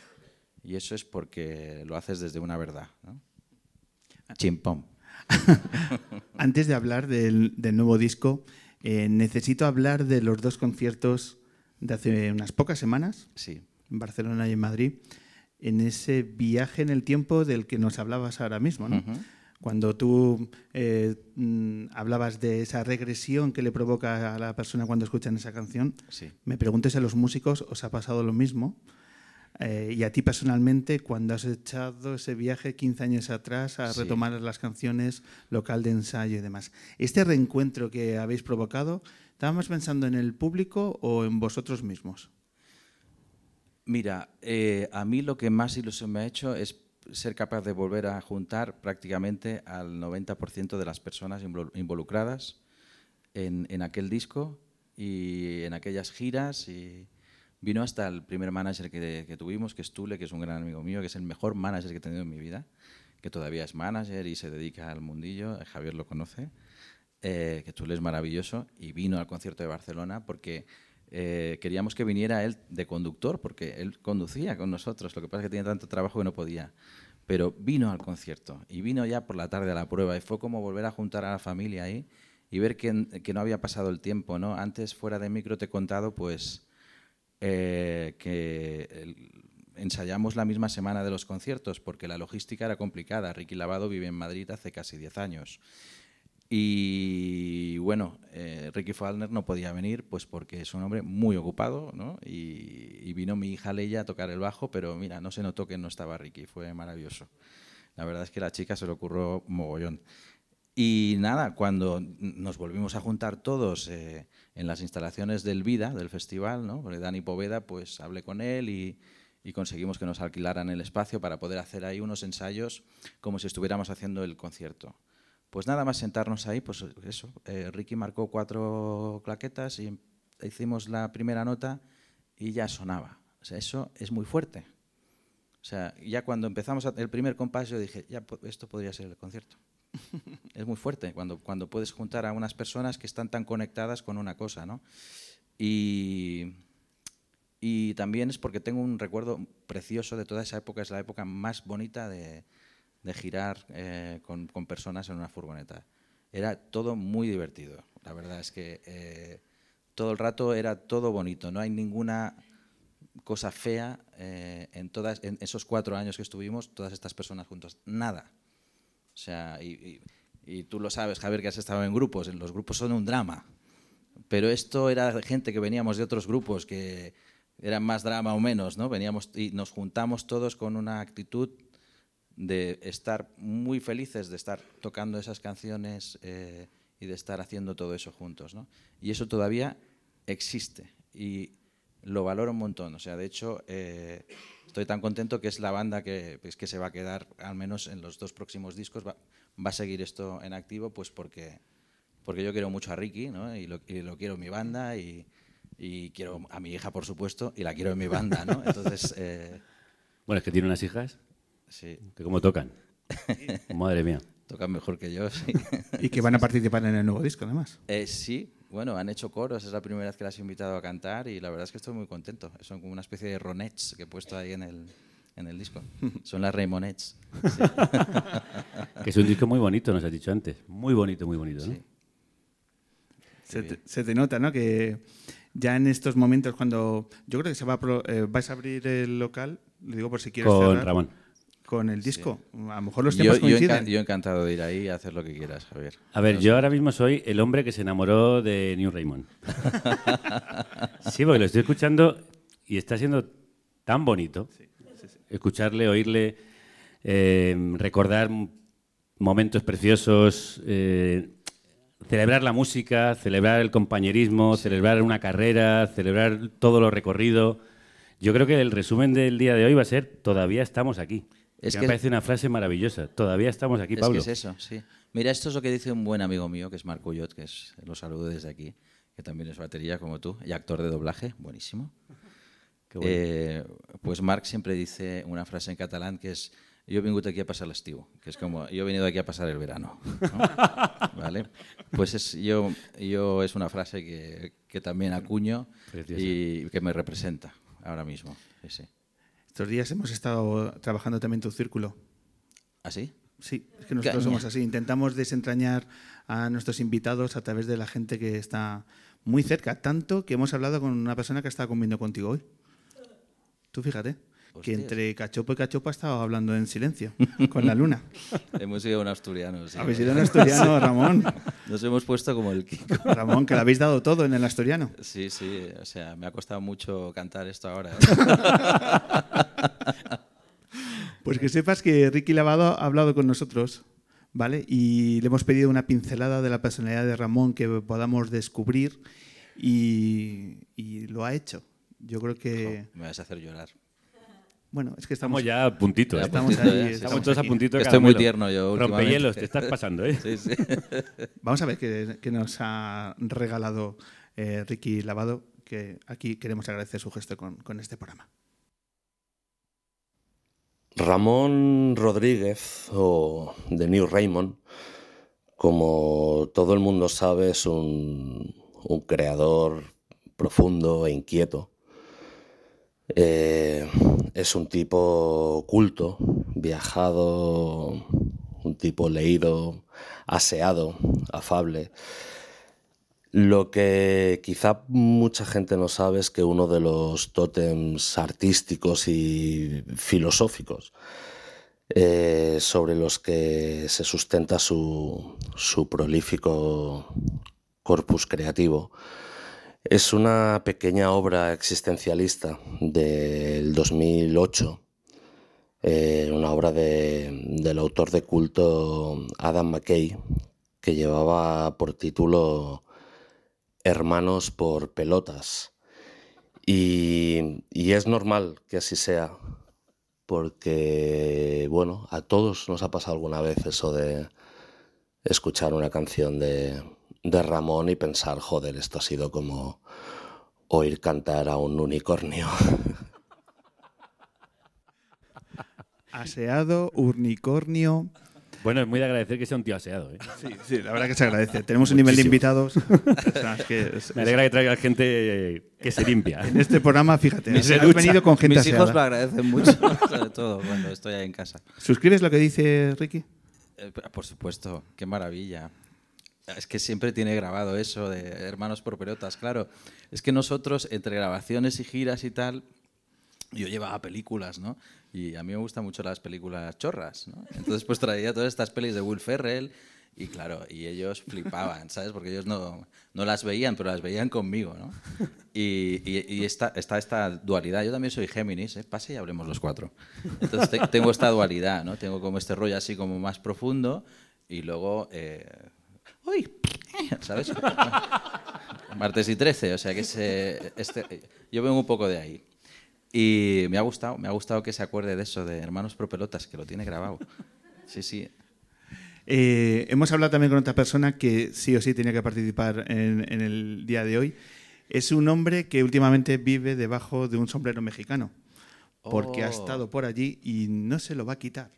Y eso es porque lo haces desde una verdad, ¿no? Chimpón. Antes de hablar del, del nuevo disco, eh, necesito hablar de los dos conciertos de hace unas pocas semanas, Sí. en Barcelona y en Madrid, en ese viaje en el tiempo del que nos hablabas ahora mismo, ¿no? Cuando tú eh, mm, hablabas de esa regresión que le provoca a la persona cuando escuchan esa canción, Sí. me pregunto si a los músicos os ha pasado lo mismo. Eh, y a ti personalmente, cuando has echado ese viaje 15 años atrás a Sí. retomar las canciones, local de ensayo y demás. Este reencuentro que habéis provocado, ¿estábamos pensando en el público o en vosotros mismos? Mira, eh, a mí lo que más ilusión me ha hecho es ser capaz de volver a juntar prácticamente al 90% de las personas invol- involucradas en, en aquel disco y en aquellas giras. Y vino hasta el primer manager que, tuvimos, que es Tule, que es un gran amigo mío, que es el mejor manager que he tenido en mi vida, que todavía es manager y se dedica al mundillo. Javier lo conoce, eh, que Tule es maravilloso y vino al concierto de Barcelona porque eh, queríamos que viniera él de conductor, porque él conducía con nosotros. Lo que pasa es que tenía tanto trabajo que no podía. Pero vino al concierto y vino ya por la tarde a la prueba y fue como volver a juntar a la familia ahí y ver que, que no había pasado el tiempo. ¿no? Antes, fuera de micro, te he contado pues, eh, que ensayamos la misma semana de los conciertos porque la logística era complicada. Ricky Lavado vive en Madrid hace casi 10 años. Y bueno, eh, Ricky Falner no podía venir pues porque es un hombre muy ocupado, ¿no? Y, y vino mi hija Leia a tocar el bajo, pero mira, no se notó que no estaba Ricky, fue maravilloso. La verdad es que la chica se le ocurrió mogollón. Y nada, cuando nos volvimos a juntar todos eh, en las instalaciones del Vida, del festival, ¿no? Porque Dani Poveda, pues hablé con él y, y conseguimos que nos alquilaran el espacio para poder hacer ahí unos ensayos como si estuviéramos haciendo el concierto. Pues nada más sentarnos ahí, pues eso, eh, Ricky marcó cuatro claquetas y hicimos la primera nota y ya sonaba. O sea, eso es muy fuerte. O sea, ya cuando empezamos el primer compás yo dije, ya esto podría ser el concierto. es muy fuerte cuando, cuando puedes juntar a unas personas que están tan conectadas con una cosa, ¿no? Y, y también es porque tengo un recuerdo precioso de toda esa época, es la época más bonita de, de girar eh, con, con personas en una furgoneta. Era todo muy divertido. La verdad es que eh, todo el rato era todo bonito. No hay ninguna cosa fea eh, en, todas, en esos cuatro años que estuvimos, todas estas personas juntas. Nada. Sea, y, tú lo sabes, Javier, que has estado en grupos. Los grupos son un drama. Pero esto era gente que veníamos de otros grupos que eran más drama o menos, ¿no? Veníamos y nos juntamos todos con una actitud de estar muy felices de estar tocando esas canciones eh, y de estar haciendo todo eso juntos, ¿no? Y eso todavía existe lo valoro un montón. O sea, de hecho, eh, estoy tan contento que es la banda que, pues, que se va a quedar, al menos en los dos próximos discos, va, va a seguir esto en activo, pues porque, porque yo quiero mucho a Ricky, ¿no? Y lo, y lo quiero en mi banda y, y quiero a mi hija, por supuesto, y la quiero en mi banda, ¿no? Entonces, eh, Bueno, es que tiene unas hijas sí, que como tocan. Madre mía. tocan mejor que yo, sí. Y que van a participar en el nuevo disco, además. Eh, sí, bueno, han hecho coros, es la primera vez que las he invitado a cantar y la verdad es que estoy muy contento. Son como una especie de ronettes que he puesto ahí en el, en el disco. Son las Raymonets. Que es un disco muy bonito, nos has dicho antes. Muy bonito, muy bonito, ¿no? Sí. Se te, se te nota, ¿no? Que ya en estos momentos, cuando yo creo que se va a pro- eh, vais a abrir el local, lo digo por si quieres Con cerrar, Ramón. Con el disco. A lo mejor los tiempos yo, coinciden. yo encantado de ir ahí y hacer lo que quieras, Javier. A ver, yo ahora mismo soy el hombre que se enamoró de New Raymond. Sí, porque lo estoy escuchando y está siendo tan bonito escucharle, oírle, eh, recordar momentos preciosos, eh, celebrar la música, celebrar el compañerismo, celebrar una carrera, celebrar todo lo recorrido. Yo creo que el resumen del día de hoy va a ser todavía estamos aquí. Es que que- me parece una frase maravillosa. Todavía estamos aquí, Es Pablo. que es eso, sí. Mira, esto es lo que dice un buen amigo mío, que es Marc Uyot, que es, lo saludo desde aquí, que también es batería como tú, y actor de doblaje, buenísimo. Qué bueno. Eh, pues Marc siempre dice una frase en catalán que es yo vengo aquí a pasar el estiu, que es como yo he venido aquí a pasar el verano. ¿no? ¿Vale? Pues es, yo, yo es una frase que, que también acuño Preciosa. y que me representa ahora mismo. Sí, sí. Estos días hemos estado trabajando también tu círculo. ¿Así? Sí, es que nosotros Caña. somos así. Intentamos desentrañar a nuestros invitados a través de la gente que está muy cerca, tanto que hemos hablado con una persona que está comiendo contigo hoy. Tú fíjate, que Hostias. entre cachopo y cachopo ha estado hablando en silencio con la luna. Hemos sido un asturiano. sí. Habéis sido un asturiano, Ramón. Nos hemos puesto como el Kiko. Ramón, que le habéis dado todo en el asturiano. Sí, sí, o sea, me ha costado mucho cantar esto ahora. ¿eh? Pues que sepas que Ricky Lavado ha hablado con nosotros, ¿vale? Y le hemos pedido una pincelada de la personalidad de Ramón que podamos descubrir y, y lo ha hecho. Yo creo que, me vas a hacer llorar. Bueno, es que Estamos estamos, ya a puntito. ¿eh? Estamos puntito, ahí, Estamos todos a puntito Estoy muy tierno yo. Rompehielos, te estás pasando, ¿eh? Sí, sí. Vamos a ver qué, qué nos ha regalado eh, Ricky Lavado, que aquí queremos agradecer su gesto con, con este programa. Ramón Rodríguez, o The New Raymond, como todo el mundo sabe, es un, un creador profundo e inquieto. Eh, es un tipo culto, viajado, un tipo leído, aseado, afable. Lo que quizá mucha gente no sabe es que uno de los tótems artísticos y filosóficos eh, sobre los que se sustenta su, su prolífico corpus creativo es una pequeña obra existencialista del 2008, eh, una obra de- del autor de culto Adam McKay, que llevaba por título Hermanos por pelotas. Y, y es normal que así sea, porque, bueno, a todos nos ha pasado alguna vez eso de escuchar una canción de, de Ramón y pensar, joder, esto ha sido como oír cantar a un unicornio. Aseado, unicornio. Bueno, es muy de agradecer que sea un tío aseado. ¿eh? Sí, sí, la verdad que se agradece. Tenemos un nivel de invitados. O sea, es que es- Me alegra que traiga gente que se limpia. en este programa, fíjate, Mis- has venido con gente Mis hijos lo agradecen mucho, sobre todo cuando estoy ahí en casa. ¿Suscribes lo que dice Ricky? Eh, por supuesto, qué maravilla. Es que siempre tiene grabado eso de hermanos por pelotas, claro. Es que nosotros, entre grabaciones y giras y tal, yo llevaba películas, ¿no? Y a mí me gustan mucho las películas chorras, ¿no? Entonces pues traía todas estas pelis de Will Ferrell y claro, y ellos flipaban, ¿sabes? Porque ellos no, no las veían, pero las veían conmigo, ¿no? Y, y- está, está esta dualidad. Yo también soy Géminis, ¿eh? Pase y hablemos los cuatro. Entonces te- tengo esta dualidad, ¿no? Tengo como este rollo así como más profundo y luego... eh, ¡Uy! ¿Sabes? Martes y 13, o sea que ese- este, yo vengo un poco de ahí. Y me ha gustado, me ha gustado que se acuerde de eso, de Hermanos Propelotas, que lo tiene grabado. Sí, sí. Eh, hemos hablado también con otra persona que sí o sí tenía que participar en, en el día de hoy. Es un hombre que últimamente vive debajo de un sombrero mexicano, porque ha Oh. estado por allí y no se lo va a quitar.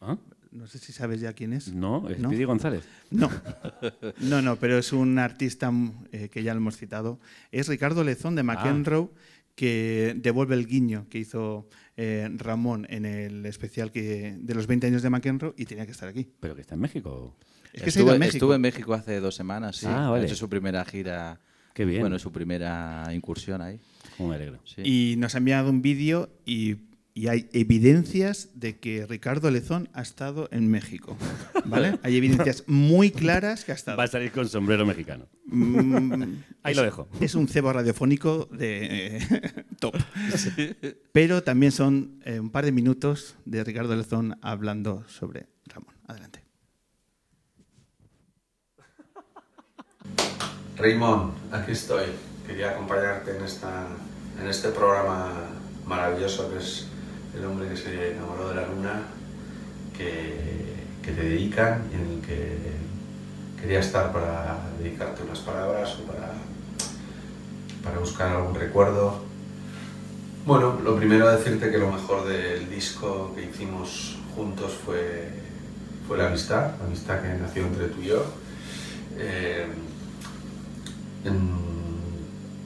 ¿Ah? No sé si sabes ya quién es. No, es Speedy González. No, no, no, pero es un artista mm, eh, que ya lo hemos citado. Es Ricardo Lezón de McEnroe, que devuelve el guiño que hizo eh, Ramón en el especial que, de los 20 años de McEnroe y tenía que estar aquí. Pero que está en México. Es que se ha ido estuve, a México. estuve en México hace dos semanas, sí. Ah, vale. Ha hecho su primera gira. Qué bien. Bueno, su primera incursión ahí. Sí. Y nos ha enviado un vídeo y, y hay evidencias de que Ricardo Lezón ha estado en México. ¿Vale? Hay evidencias muy claras que ha estado. Va a salir con sombrero mexicano. Mm, Ahí es- lo dejo. Es un cebo radiofónico de eh, top. Pero también son eh, un par de minutos de Ricardo Lezón hablando sobre Ramón. Adelante. Raymond, aquí estoy. Quería acompañarte en, esta, en este programa maravilloso que es El hombre que se enamoró de la luna, que, te dedican y en el que quería estar para dedicarte unas palabras o para, para buscar algún recuerdo. Bueno, lo primero decirte que lo mejor del disco que hicimos juntos fue, fue la amistad, la amistad que nació entre tú y yo. Eh,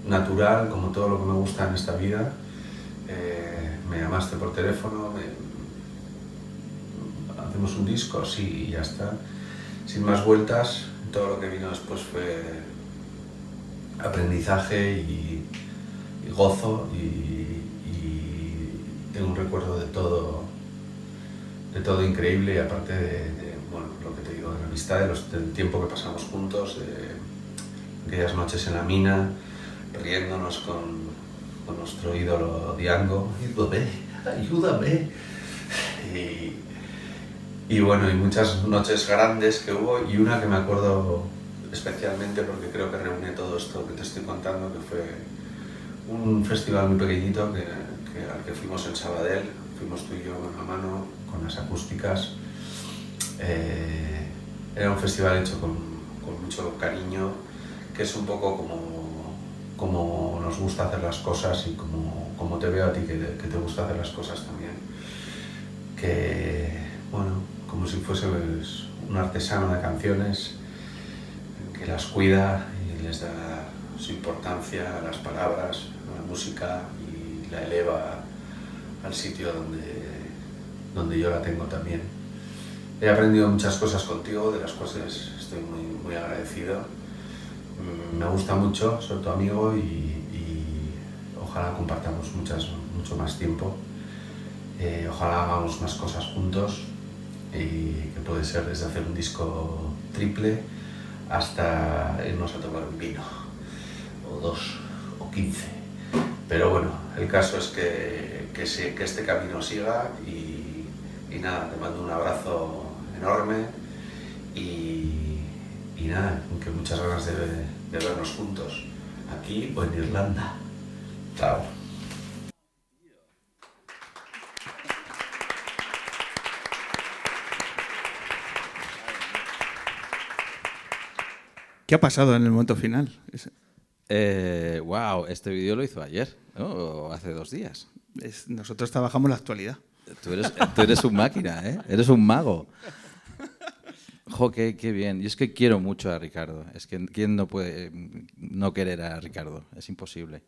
natural, como todo lo que me gusta en esta vida. Eh, me llamaste por teléfono, me- hacemos un disco, sí, y ya está. Sin más vueltas, todo lo que vino después fue aprendizaje y, y gozo y, y tengo un recuerdo de todo de todo increíble y aparte de, de, bueno, lo que te digo, de la amistad, de los- del tiempo que pasamos juntos, de aquellas noches en la mina, riéndonos con, con nuestro ídolo Diango. Ayúdame, ayúdame. Y, bueno, y muchas noches grandes que hubo y una que me acuerdo especialmente porque creo que reúne todo esto que te estoy contando, que fue un festival muy pequeñito que, al que fuimos en Sabadell, fuimos tú y yo mano a mano con las acústicas. Eh, era un festival hecho con mucho cariño, que es un poco como, como nos gusta hacer las cosas y como, como te veo a ti que, que te gusta hacer las cosas también. Que, bueno, como si fuese pues, un artesano de canciones que las cuida y les da su importancia a las palabras, a la música y la eleva al sitio donde, donde yo la tengo también. He aprendido muchas cosas contigo, de las cuales estoy muy, muy agradecido. Mm, Me gusta mucho ser tu amigo y, ojalá compartamos mucho más tiempo. Eh, ojalá hagamos más cosas juntos y que puede ser desde hacer un disco triple hasta irnos a tomar un vino, o dos, o quince. Pero bueno, el caso es que, que este camino siga y, y nada, te mando un abrazo enorme y, y nada, que muchas ganas de, de vernos juntos, aquí o en Irlanda. Chao. ¿Qué ha pasado en el momento final? Eh, wow, este vídeo lo hizo ayer, ¿no? O hace dos días. es- nosotros trabajamos la actualidad. Tú eres, tú eres un máquina, ¿eh? Eres un mago. Jo, qué, qué bien. Yo es que quiero mucho a Ricardo. Es que ¿quién no puede mm, no querer a Ricardo? Es imposible.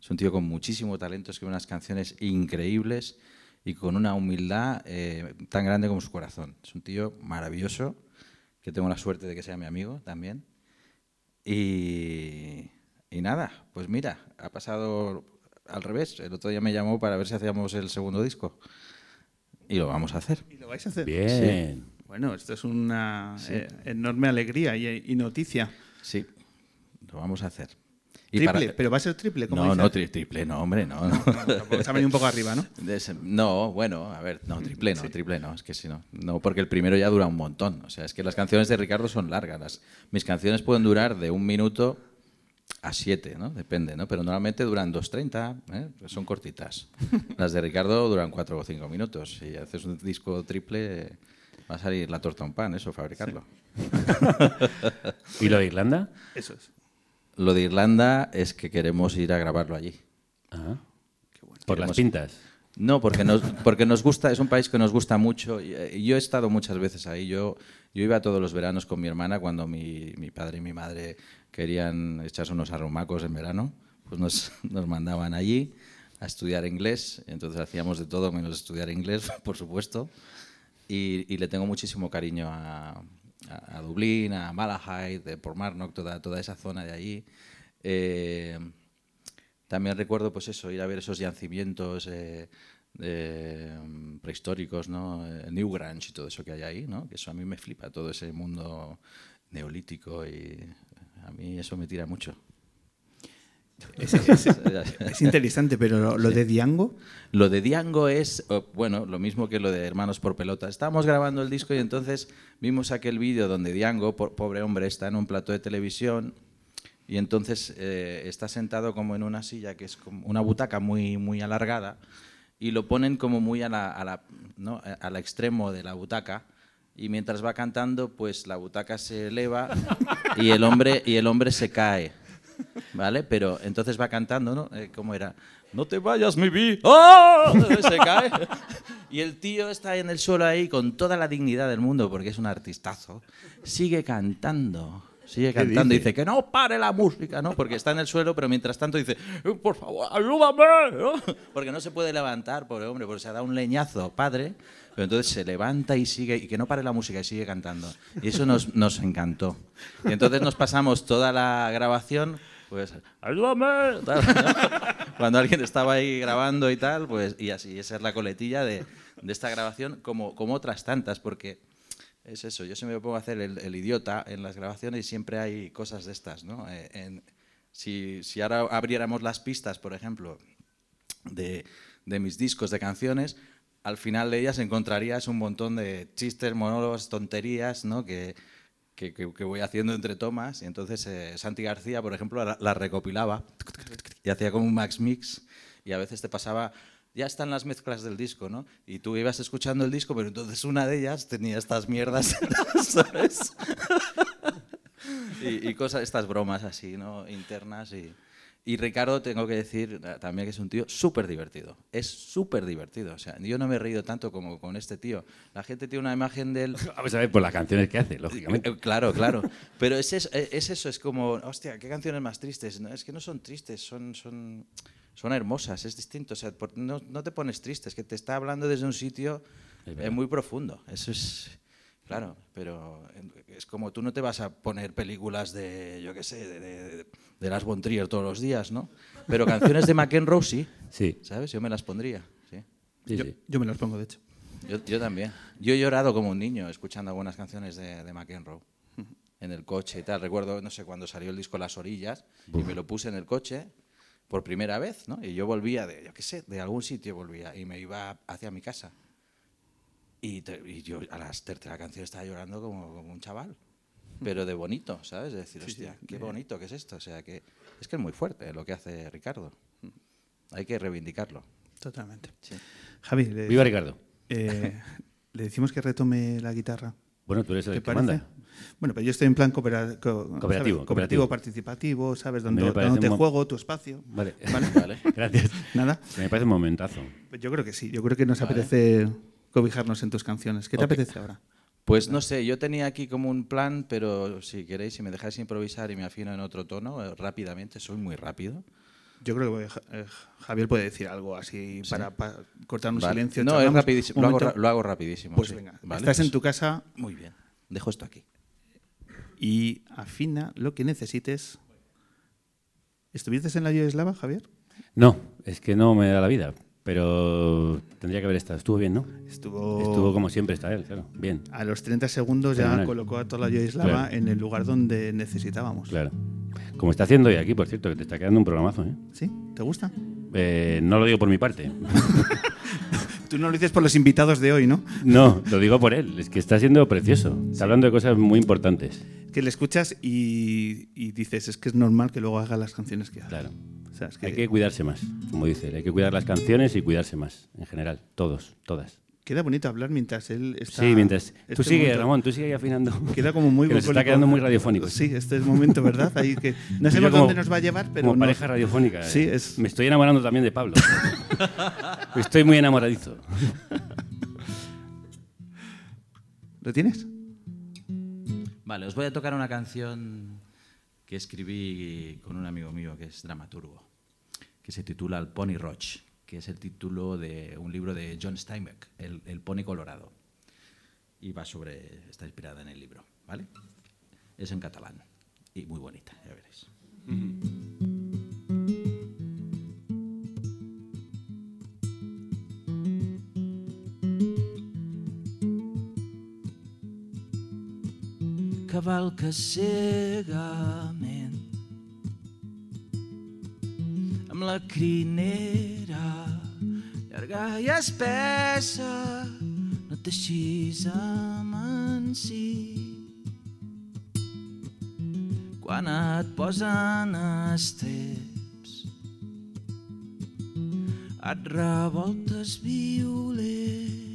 Es un tío con muchísimo talento, escribe unas canciones increíbles y con una humildad eh, tan grande como su corazón. Es un tío maravilloso, que tengo la suerte de que sea mi amigo también. Y, y nada, pues mira, ha pasado al revés. El otro día me llamó para ver si hacíamos el segundo disco. Y lo vamos a hacer. ¿Y lo vais a hacer? Bien. Bueno, esto es una eh, enorme alegría y, y noticia. Sí, lo vamos a hacer. Y Triple, para- pero va a ser triple, como No, dices. no, tri- triple, no, hombre, no. no. Tampoco se ha venido un poco arriba, ¿no? Ese- no, bueno, a ver, no, triple no, triple no, es que si no. No, porque el primero ya dura un montón. O sea, es que las canciones de Ricardo son largas. Las- mis canciones pueden durar de un minuto a siete, ¿no? Depende, ¿no? Pero normalmente duran 2.30, ¿eh? Pues son cortitas. Las de Ricardo duran cuatro o cinco minutos. Si haces un disco triple, va a salir la torta a un pan, eso, fabricarlo. ¿Y lo de Irlanda? Eso es. Lo de Irlanda es que queremos ir a grabarlo allí. Ah. Por las Queremos- pintas. No, porque nos, porque nos gusta, es un país que nos gusta mucho. Eh, yo he estado muchas veces ahí. Yo, yo iba todos los veranos con mi hermana cuando mi, mi padre y mi madre querían echarse unos arrumacos en verano. Pues nos, nos mandaban allí a estudiar inglés. Entonces hacíamos de todo menos estudiar inglés, por supuesto. Y, le tengo muchísimo cariño a, a, Dublín, a Malahide, Port Marnock, toda, toda esa zona de allí. Eh, también recuerdo, pues eso, ir a ver esos yacimientos eh, mm, prehistóricos, ¿no? Eh, Newgrange y todo eso que hay ahí, ¿no? Que eso a mí me flipa, todo ese mundo neolítico y a mí eso me tira mucho. Es, es- es interesante, pero lo, lo de Diango, Lo de Diango es, bueno, lo mismo que lo de Hermanos por Pelota. Estábamos grabando el disco y entonces vimos aquel vídeo donde Diango, po- pobre hombre, está en un plato de televisión y entonces eh, está sentado como en una silla que es como una butaca muy, muy alargada y lo ponen como muy a la, a la, ¿no? a- al extremo de la butaca y mientras va cantando pues la butaca se eleva y el hombre, y el hombre se cae. ¿Vale? Pero entonces va cantando, ¿no? Eh, ¿Cómo era? No te vayas, mi vida. ¡Oh! Se cae. Y el tío está en el suelo ahí con toda la dignidad del mundo, porque es un artistazo. Sigue cantando. Sigue cantando. dice? Dice que no pare la música, ¿no? Porque está en el suelo, pero mientras tanto dice, "Eh, por favor, ayúdame. ¿no? Porque no se puede levantar, pobre hombre, porque se ha dado un leñazo, padre. Pero entonces se levanta y sigue, y que no pare la música y sigue cantando. Y eso nos, nos encantó. Y entonces nos pasamos toda la grabación, pues, ayúdame. tal, ¿no? Cuando alguien estaba ahí grabando y tal, pues, y así, esa es la coletilla de, de esta grabación, como, como otras tantas, porque es eso, yo siempre me pongo a hacer el, idiota en las grabaciones y siempre hay cosas de estas, ¿no? Eh, si, si ahora abriéramos las pistas, por ejemplo, de, de mis discos de canciones, al final de ellas encontrarías un montón de chistes, monólogos, tonterías, ¿no? Que, que, que- voy haciendo entre tomas. Y entonces eh, Santi García, por ejemplo, la, la recopilaba y hacía como un max mix. Y a veces te pasaba, ya están las mezclas del disco, ¿no? Y tú ibas escuchando el disco, pero entonces una de ellas tenía estas mierdas, ¿sabes? y, y cosas, estas bromas así, ¿no? Internas y... Y Ricardo, tengo que decir eh, también que es un tío súper divertido. Es súper divertido. O sea, yo no me he reído tanto como con este tío. La gente tiene una imagen de él. Vamos a ver por las canciones que hace, lógicamente. Eh, Claro, claro. Pero es eso, es como, hostia, qué canciones más tristes. No, es que no son tristes, son, son, son hermosas, es distinto. O sea, por- no, no te pones triste, es que te está hablando desde un sitio Es eh, muy profundo. Eso es. Claro, pero es como tú no te vas a poner películas de, yo qué sé, de, de, de Las Von Trier todos los días, ¿no? Pero canciones de McEnroe sí, Sí, ¿sabes? Yo me las pondría, sí. sí, yo, sí. yo me los pongo, de hecho. Yo, yo también. Yo he llorado como un niño escuchando algunas canciones de, de McEnroe en el coche y tal. Recuerdo, no sé, cuando salió el disco Las Orillas y me lo puse en el coche por primera vez, ¿no? Y yo volvía de, yo qué sé, de algún sitio volvía y me iba hacia mi casa. Y, te- y yo a la tercera canción estaba llorando como, como un chaval. Pero de bonito, ¿sabes? De decir, hostia, qué bonito que es esto. O sea, que es que es muy fuerte lo que hace Ricardo. Hay que reivindicarlo. Totalmente. Sí. Javi, le, Viva Ricardo. eh, le decimos que retome la guitarra. Bueno, tú eres ¿Te el que parece? manda. Bueno, pero yo estoy en plan coopera- co- Cooperativo, ¿sabes? cooperativo. cooperativo, participativo, ¿sabes? Donde, te juego, tu espacio. Vale. Vale. Vale. Gracias. Nada. Me parece un momentazo. Pues Yo creo que sí. Yo creo que nos apetece cobijarnos en tus canciones. ¿Qué te apetece ahora? Pues no sé, yo tenía aquí como un plan, pero si queréis, si me dejáis improvisar y me afino en otro tono, eh, rápidamente, soy muy rápido. Yo creo que eh, Javier puede decir algo así para, para cortar un Vale. silencio. No, es rapidísimo, lo hago, lo rapidísimo. Pues sí. venga, Vale, estás en tu casa Muy bien, dejo esto aquí. Y afina lo que necesites. ¿Estuviste en la Yugoslava, Javier? No, es que no me da la vida, pero tendría que haber estado. Estuvo bien, ¿no? Estuvo, Estuvo como siempre está él, claro. Bien, a los 30 segundos ya Fenomenal. colocó a toda la Claro. en el lugar donde necesitábamos. claro. Como está haciendo hoy aquí, por cierto, que te está quedando un programazo, ¿eh? ¿Sí? ¿Te gusta? Eh, no lo digo por mi parte. Tú no lo dices por los invitados de hoy, ¿no? No, lo digo por él. Es que está siendo precioso. Está hablando de cosas muy importantes. Que le escuchas y, y dices, es que es normal que luego haga las canciones que haga. Claro. O sea, es que Hay que cuidarse más, como dice. Hay que cuidar las canciones y cuidarse más, en general. Todos, todas. queda bonito hablar mientras él está... Sí, mientras. este Tú sigue, momento- Ramón, tú sigue afinando. Queda como muy Que nos está quedando muy radiofónico. Sí, este es el momento, ¿verdad? Ahí que no como- dónde nos va a llevar, pero Como no- pareja radiofónica. Sí, eh. es... Me estoy enamorando también de Pablo. Estoy muy enamoradizo. ¿Lo tienes? Vale, os voy a tocar una canción que escribí con un amigo mío que es dramaturgo, que se titula El Pony Roach, que es el título de un libro de John Steinbeck, El, el Pony Colorado. Y va sobre, está inspirada en el libro, ¿vale? Es en catalán y muy bonita, ya veréis. Cavalca cegament amb la crinera llarga i espessa no t'eixis amansi quan et posen estreps et revoltes violent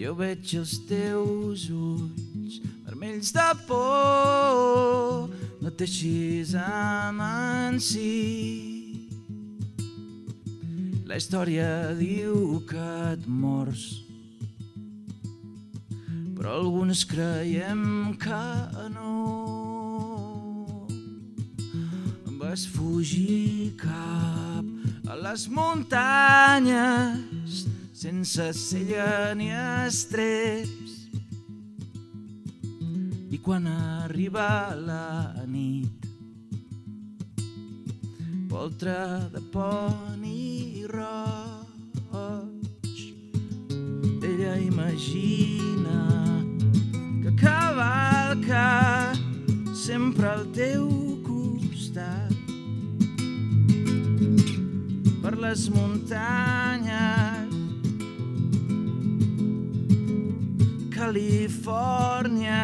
jo veig els teus ulls vermells de por, no t'eixis amansi. La història diu que et mors, però alguns creiem que no. Vas fugir cap a les muntanyes sense cella ni estreps. I quan arriba la nit, poltre de poni roig, ella imagina que cavalca sempre al teu costat per les muntanyes Califórnia.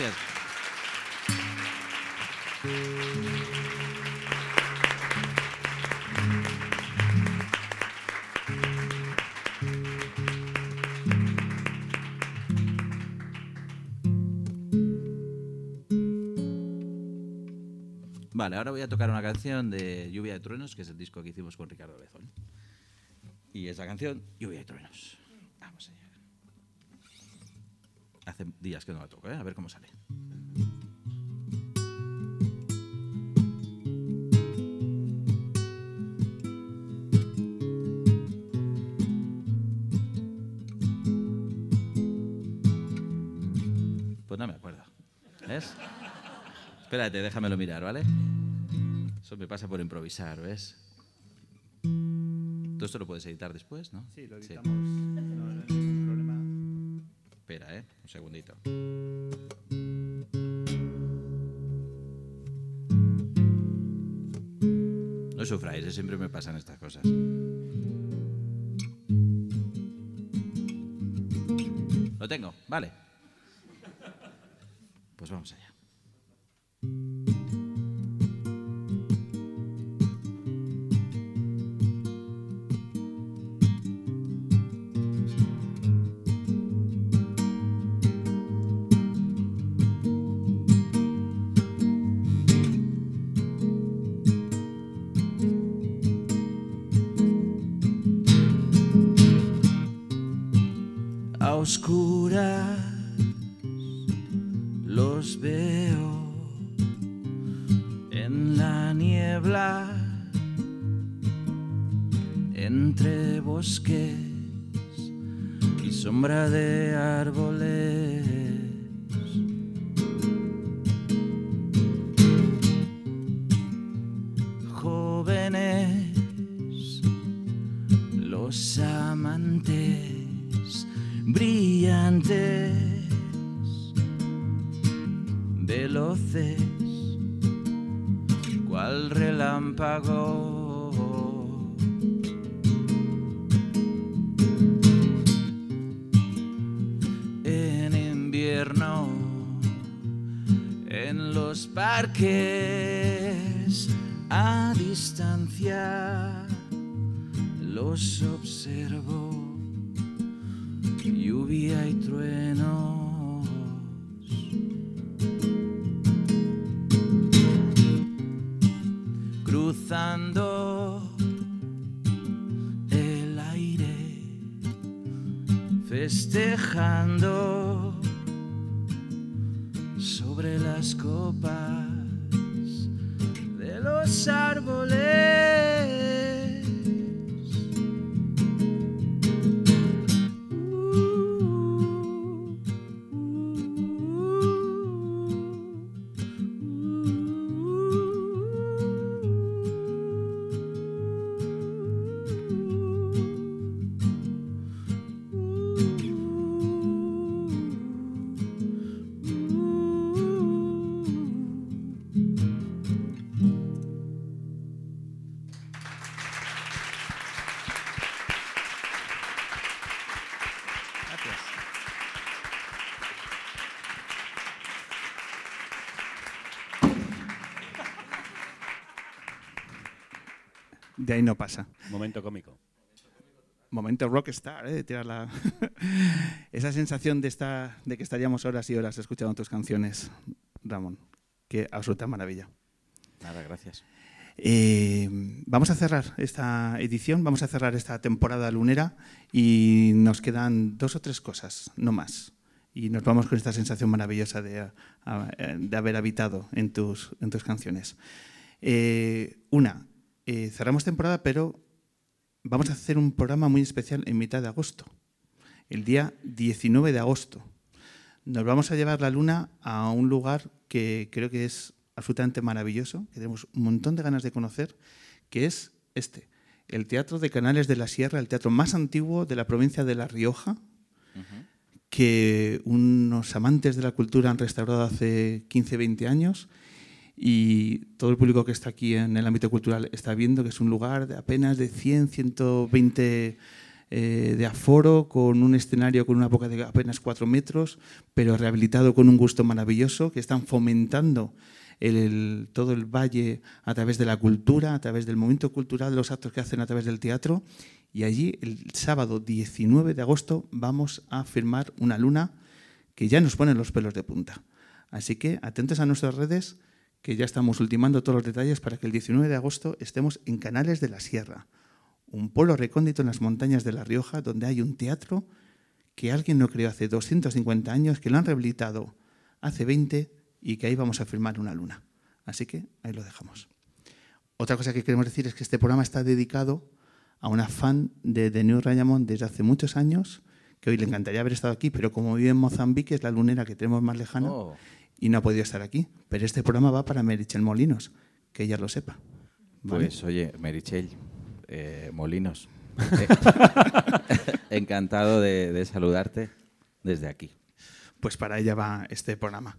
Gracias. Vale, ahora voy a tocar una canción de Lluvia de Truenos, que es el disco que hicimos con Ricardo Lezón. Y esa canción, Lluvia de Truenos. Vamos allá. Hace días que no la toco, ¿eh? a ver cómo sale. Pues no me acuerdo. ¿Ves? Espérate, déjamelo mirar, ¿vale? Eso me pasa por improvisar, ¿ves? Todo esto lo puedes editar después, ¿no? Sí, lo editamos. No, Espera, ¿eh? Un segundito. No sufráis, ¿eh? siempre me pasan estas cosas. Lo tengo, vale. Pues vamos allá. Ahí no pasa. Momento cómico. Momento rockstar, ¿eh? de tirar la... Esa sensación de, estar, de que estaríamos horas y horas escuchando tus canciones, Ramón. Qué absoluta maravilla. Nada, gracias. Eh, vamos a cerrar esta edición, vamos a cerrar esta temporada lunera y nos quedan dos o tres cosas, no más. Y nos vamos con esta sensación maravillosa de, a- de haber habitado en tus, en tus canciones. Eh, una, eh, cerramos temporada, pero vamos a hacer un programa muy especial en mitad de agosto, el día 19 de agosto. Nos vamos a llevar la luna a un lugar que creo que es absolutamente maravilloso, que tenemos un montón de ganas de conocer, que es este, el Teatro de Canales de la Sierra, el teatro más antiguo de la provincia de La Rioja, que unos amantes de la cultura han restaurado hace 15, 20 años y todo el público que está aquí en el ámbito cultural está viendo que es un lugar de apenas de 100, 120 eh, de aforo, con un escenario con una boca de apenas 4 metros, pero rehabilitado con un gusto maravilloso, que están fomentando el- todo el valle a través de la cultura, a través del momento cultural, los actos que hacen a través del teatro. Y allí, el sábado 19 de agosto, vamos a firmar una luna que ya nos pone los pelos de punta. Así que atentos a nuestras redes, que ya estamos ultimando todos los detalles para que el 19 de agosto estemos en Canales de la Sierra, un pueblo recóndito en las montañas de La Rioja, donde hay un teatro que alguien no creó hace 250 años, que lo han rehabilitado hace 20 y que ahí vamos a firmar una luna. Así que ahí lo dejamos. Otra cosa que queremos decir es que este programa está dedicado a una fan de The New Rayamon desde hace muchos años, que hoy le encantaría haber estado aquí, pero como vive en Mozambique, es la lunera que tenemos más lejana Oh. Y no ha podido estar aquí. Pero este programa va para Merichel Molinos, que ella lo sepa. ¿vale? Pues oye, Merichel, eh, Molinos, eh, encantado de, de saludarte desde aquí. pues para ella va este programa.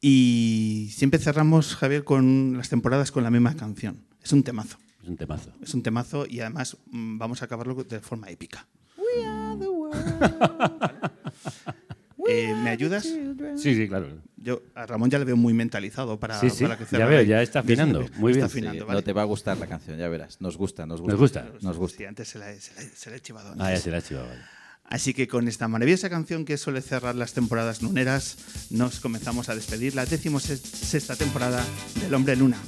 Y siempre cerramos, Javier, con las temporadas con la misma canción. Es un temazo. Es un temazo. Es un temazo y además mm, vamos a acabarlo de forma épica. Eh, ¿Me ayudas? Sí, sí, claro. Yo a Ramón ya le veo muy mentalizado para, Sí, sí, para que ya veo, ya está afinando. Muy Está bien. afinando, Sí, ¿vale? No te va a gustar la canción, ya verás. Nos gusta, nos gusta. Nos gusta. Nos gusta. Sí, antes se la, he- se la he- se la he chivado. Ah, ya antes. se la ha chivado, vale. Así que con esta maravillosa canción que suele cerrar las temporadas luneras, nos comenzamos a despedir la décimo sexta temporada del Hombre Luna.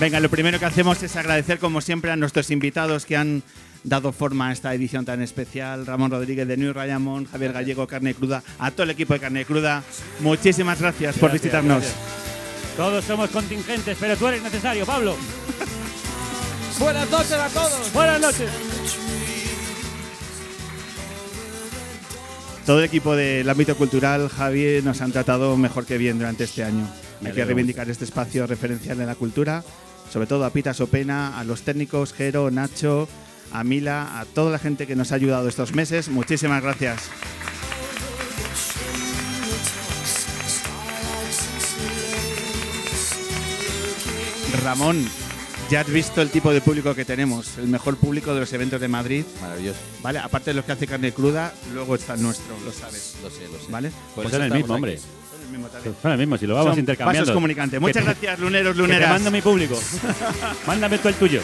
Venga, lo primero que hacemos es agradecer, como siempre, a nuestros invitados que han dado forma a esta edición tan especial. Ramón Rodríguez de New Rayamón, Javier Gallego, Carne Cruda, a todo el equipo de Carne Cruda. Muchísimas gracias, por visitarnos. gracias. Todos somos contingentes, pero tú eres necesario, Pablo. Buenas noches a todos. Buenas noches. Todo el equipo del ámbito cultural, Javi, nos han tratado mejor que bien durante este año. Hay que reivindicar este espacio referencial en la cultura, sobre todo a Pita Sopena, a los técnicos, Jero, Nacho, a Mila, a toda la gente que nos ha ayudado estos meses. Muchísimas gracias. Ramón, ya has visto el tipo de público que tenemos, el mejor público de los eventos de Madrid. Maravilloso. ¿Vale? Aparte de los que hace carne cruda, luego está el nuestro, lo sabes. Lo sé, lo sé. ¿Vale? Pues eso son el mismo, aquí. hombre. El mismo también. Son el mismo, si lo vamos Son intercambiando. Pasos comunicantes. Muchas Que te- gracias, luneros, que te luneras. mando mi público. Mándame tú el tuyo.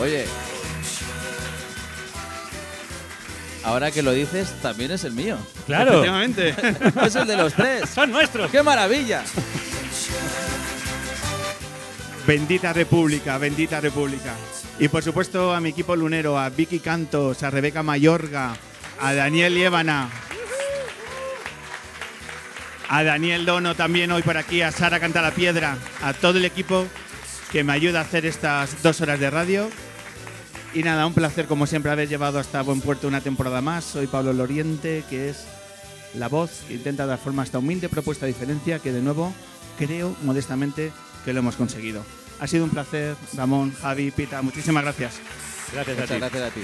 Oye. Ahora que lo dices, también es el mío. Claro. Efectivamente. es el de los tres. Son nuestros. ¡Qué maravilla! Bendita República, bendita República. Y por supuesto a mi equipo lunero, a Vicky Cantos, a Rebeca Mayorga, a Daniel Liébana, a Daniel Dono también hoy por aquí, a Sara Cantalapiedra, a todo el equipo que me ayuda a hacer estas dos horas de radio. Y nada, un placer como siempre haber llevado hasta buen puerto una temporada más. Soy Pablo Loriente, que es la voz que intenta dar forma a esta humilde propuesta de diferencia que de nuevo creo modestamente que lo hemos conseguido. Ha sido un placer, Ramón, Javi, Pita, muchísimas gracias. Gracias a ti. gracias a ti.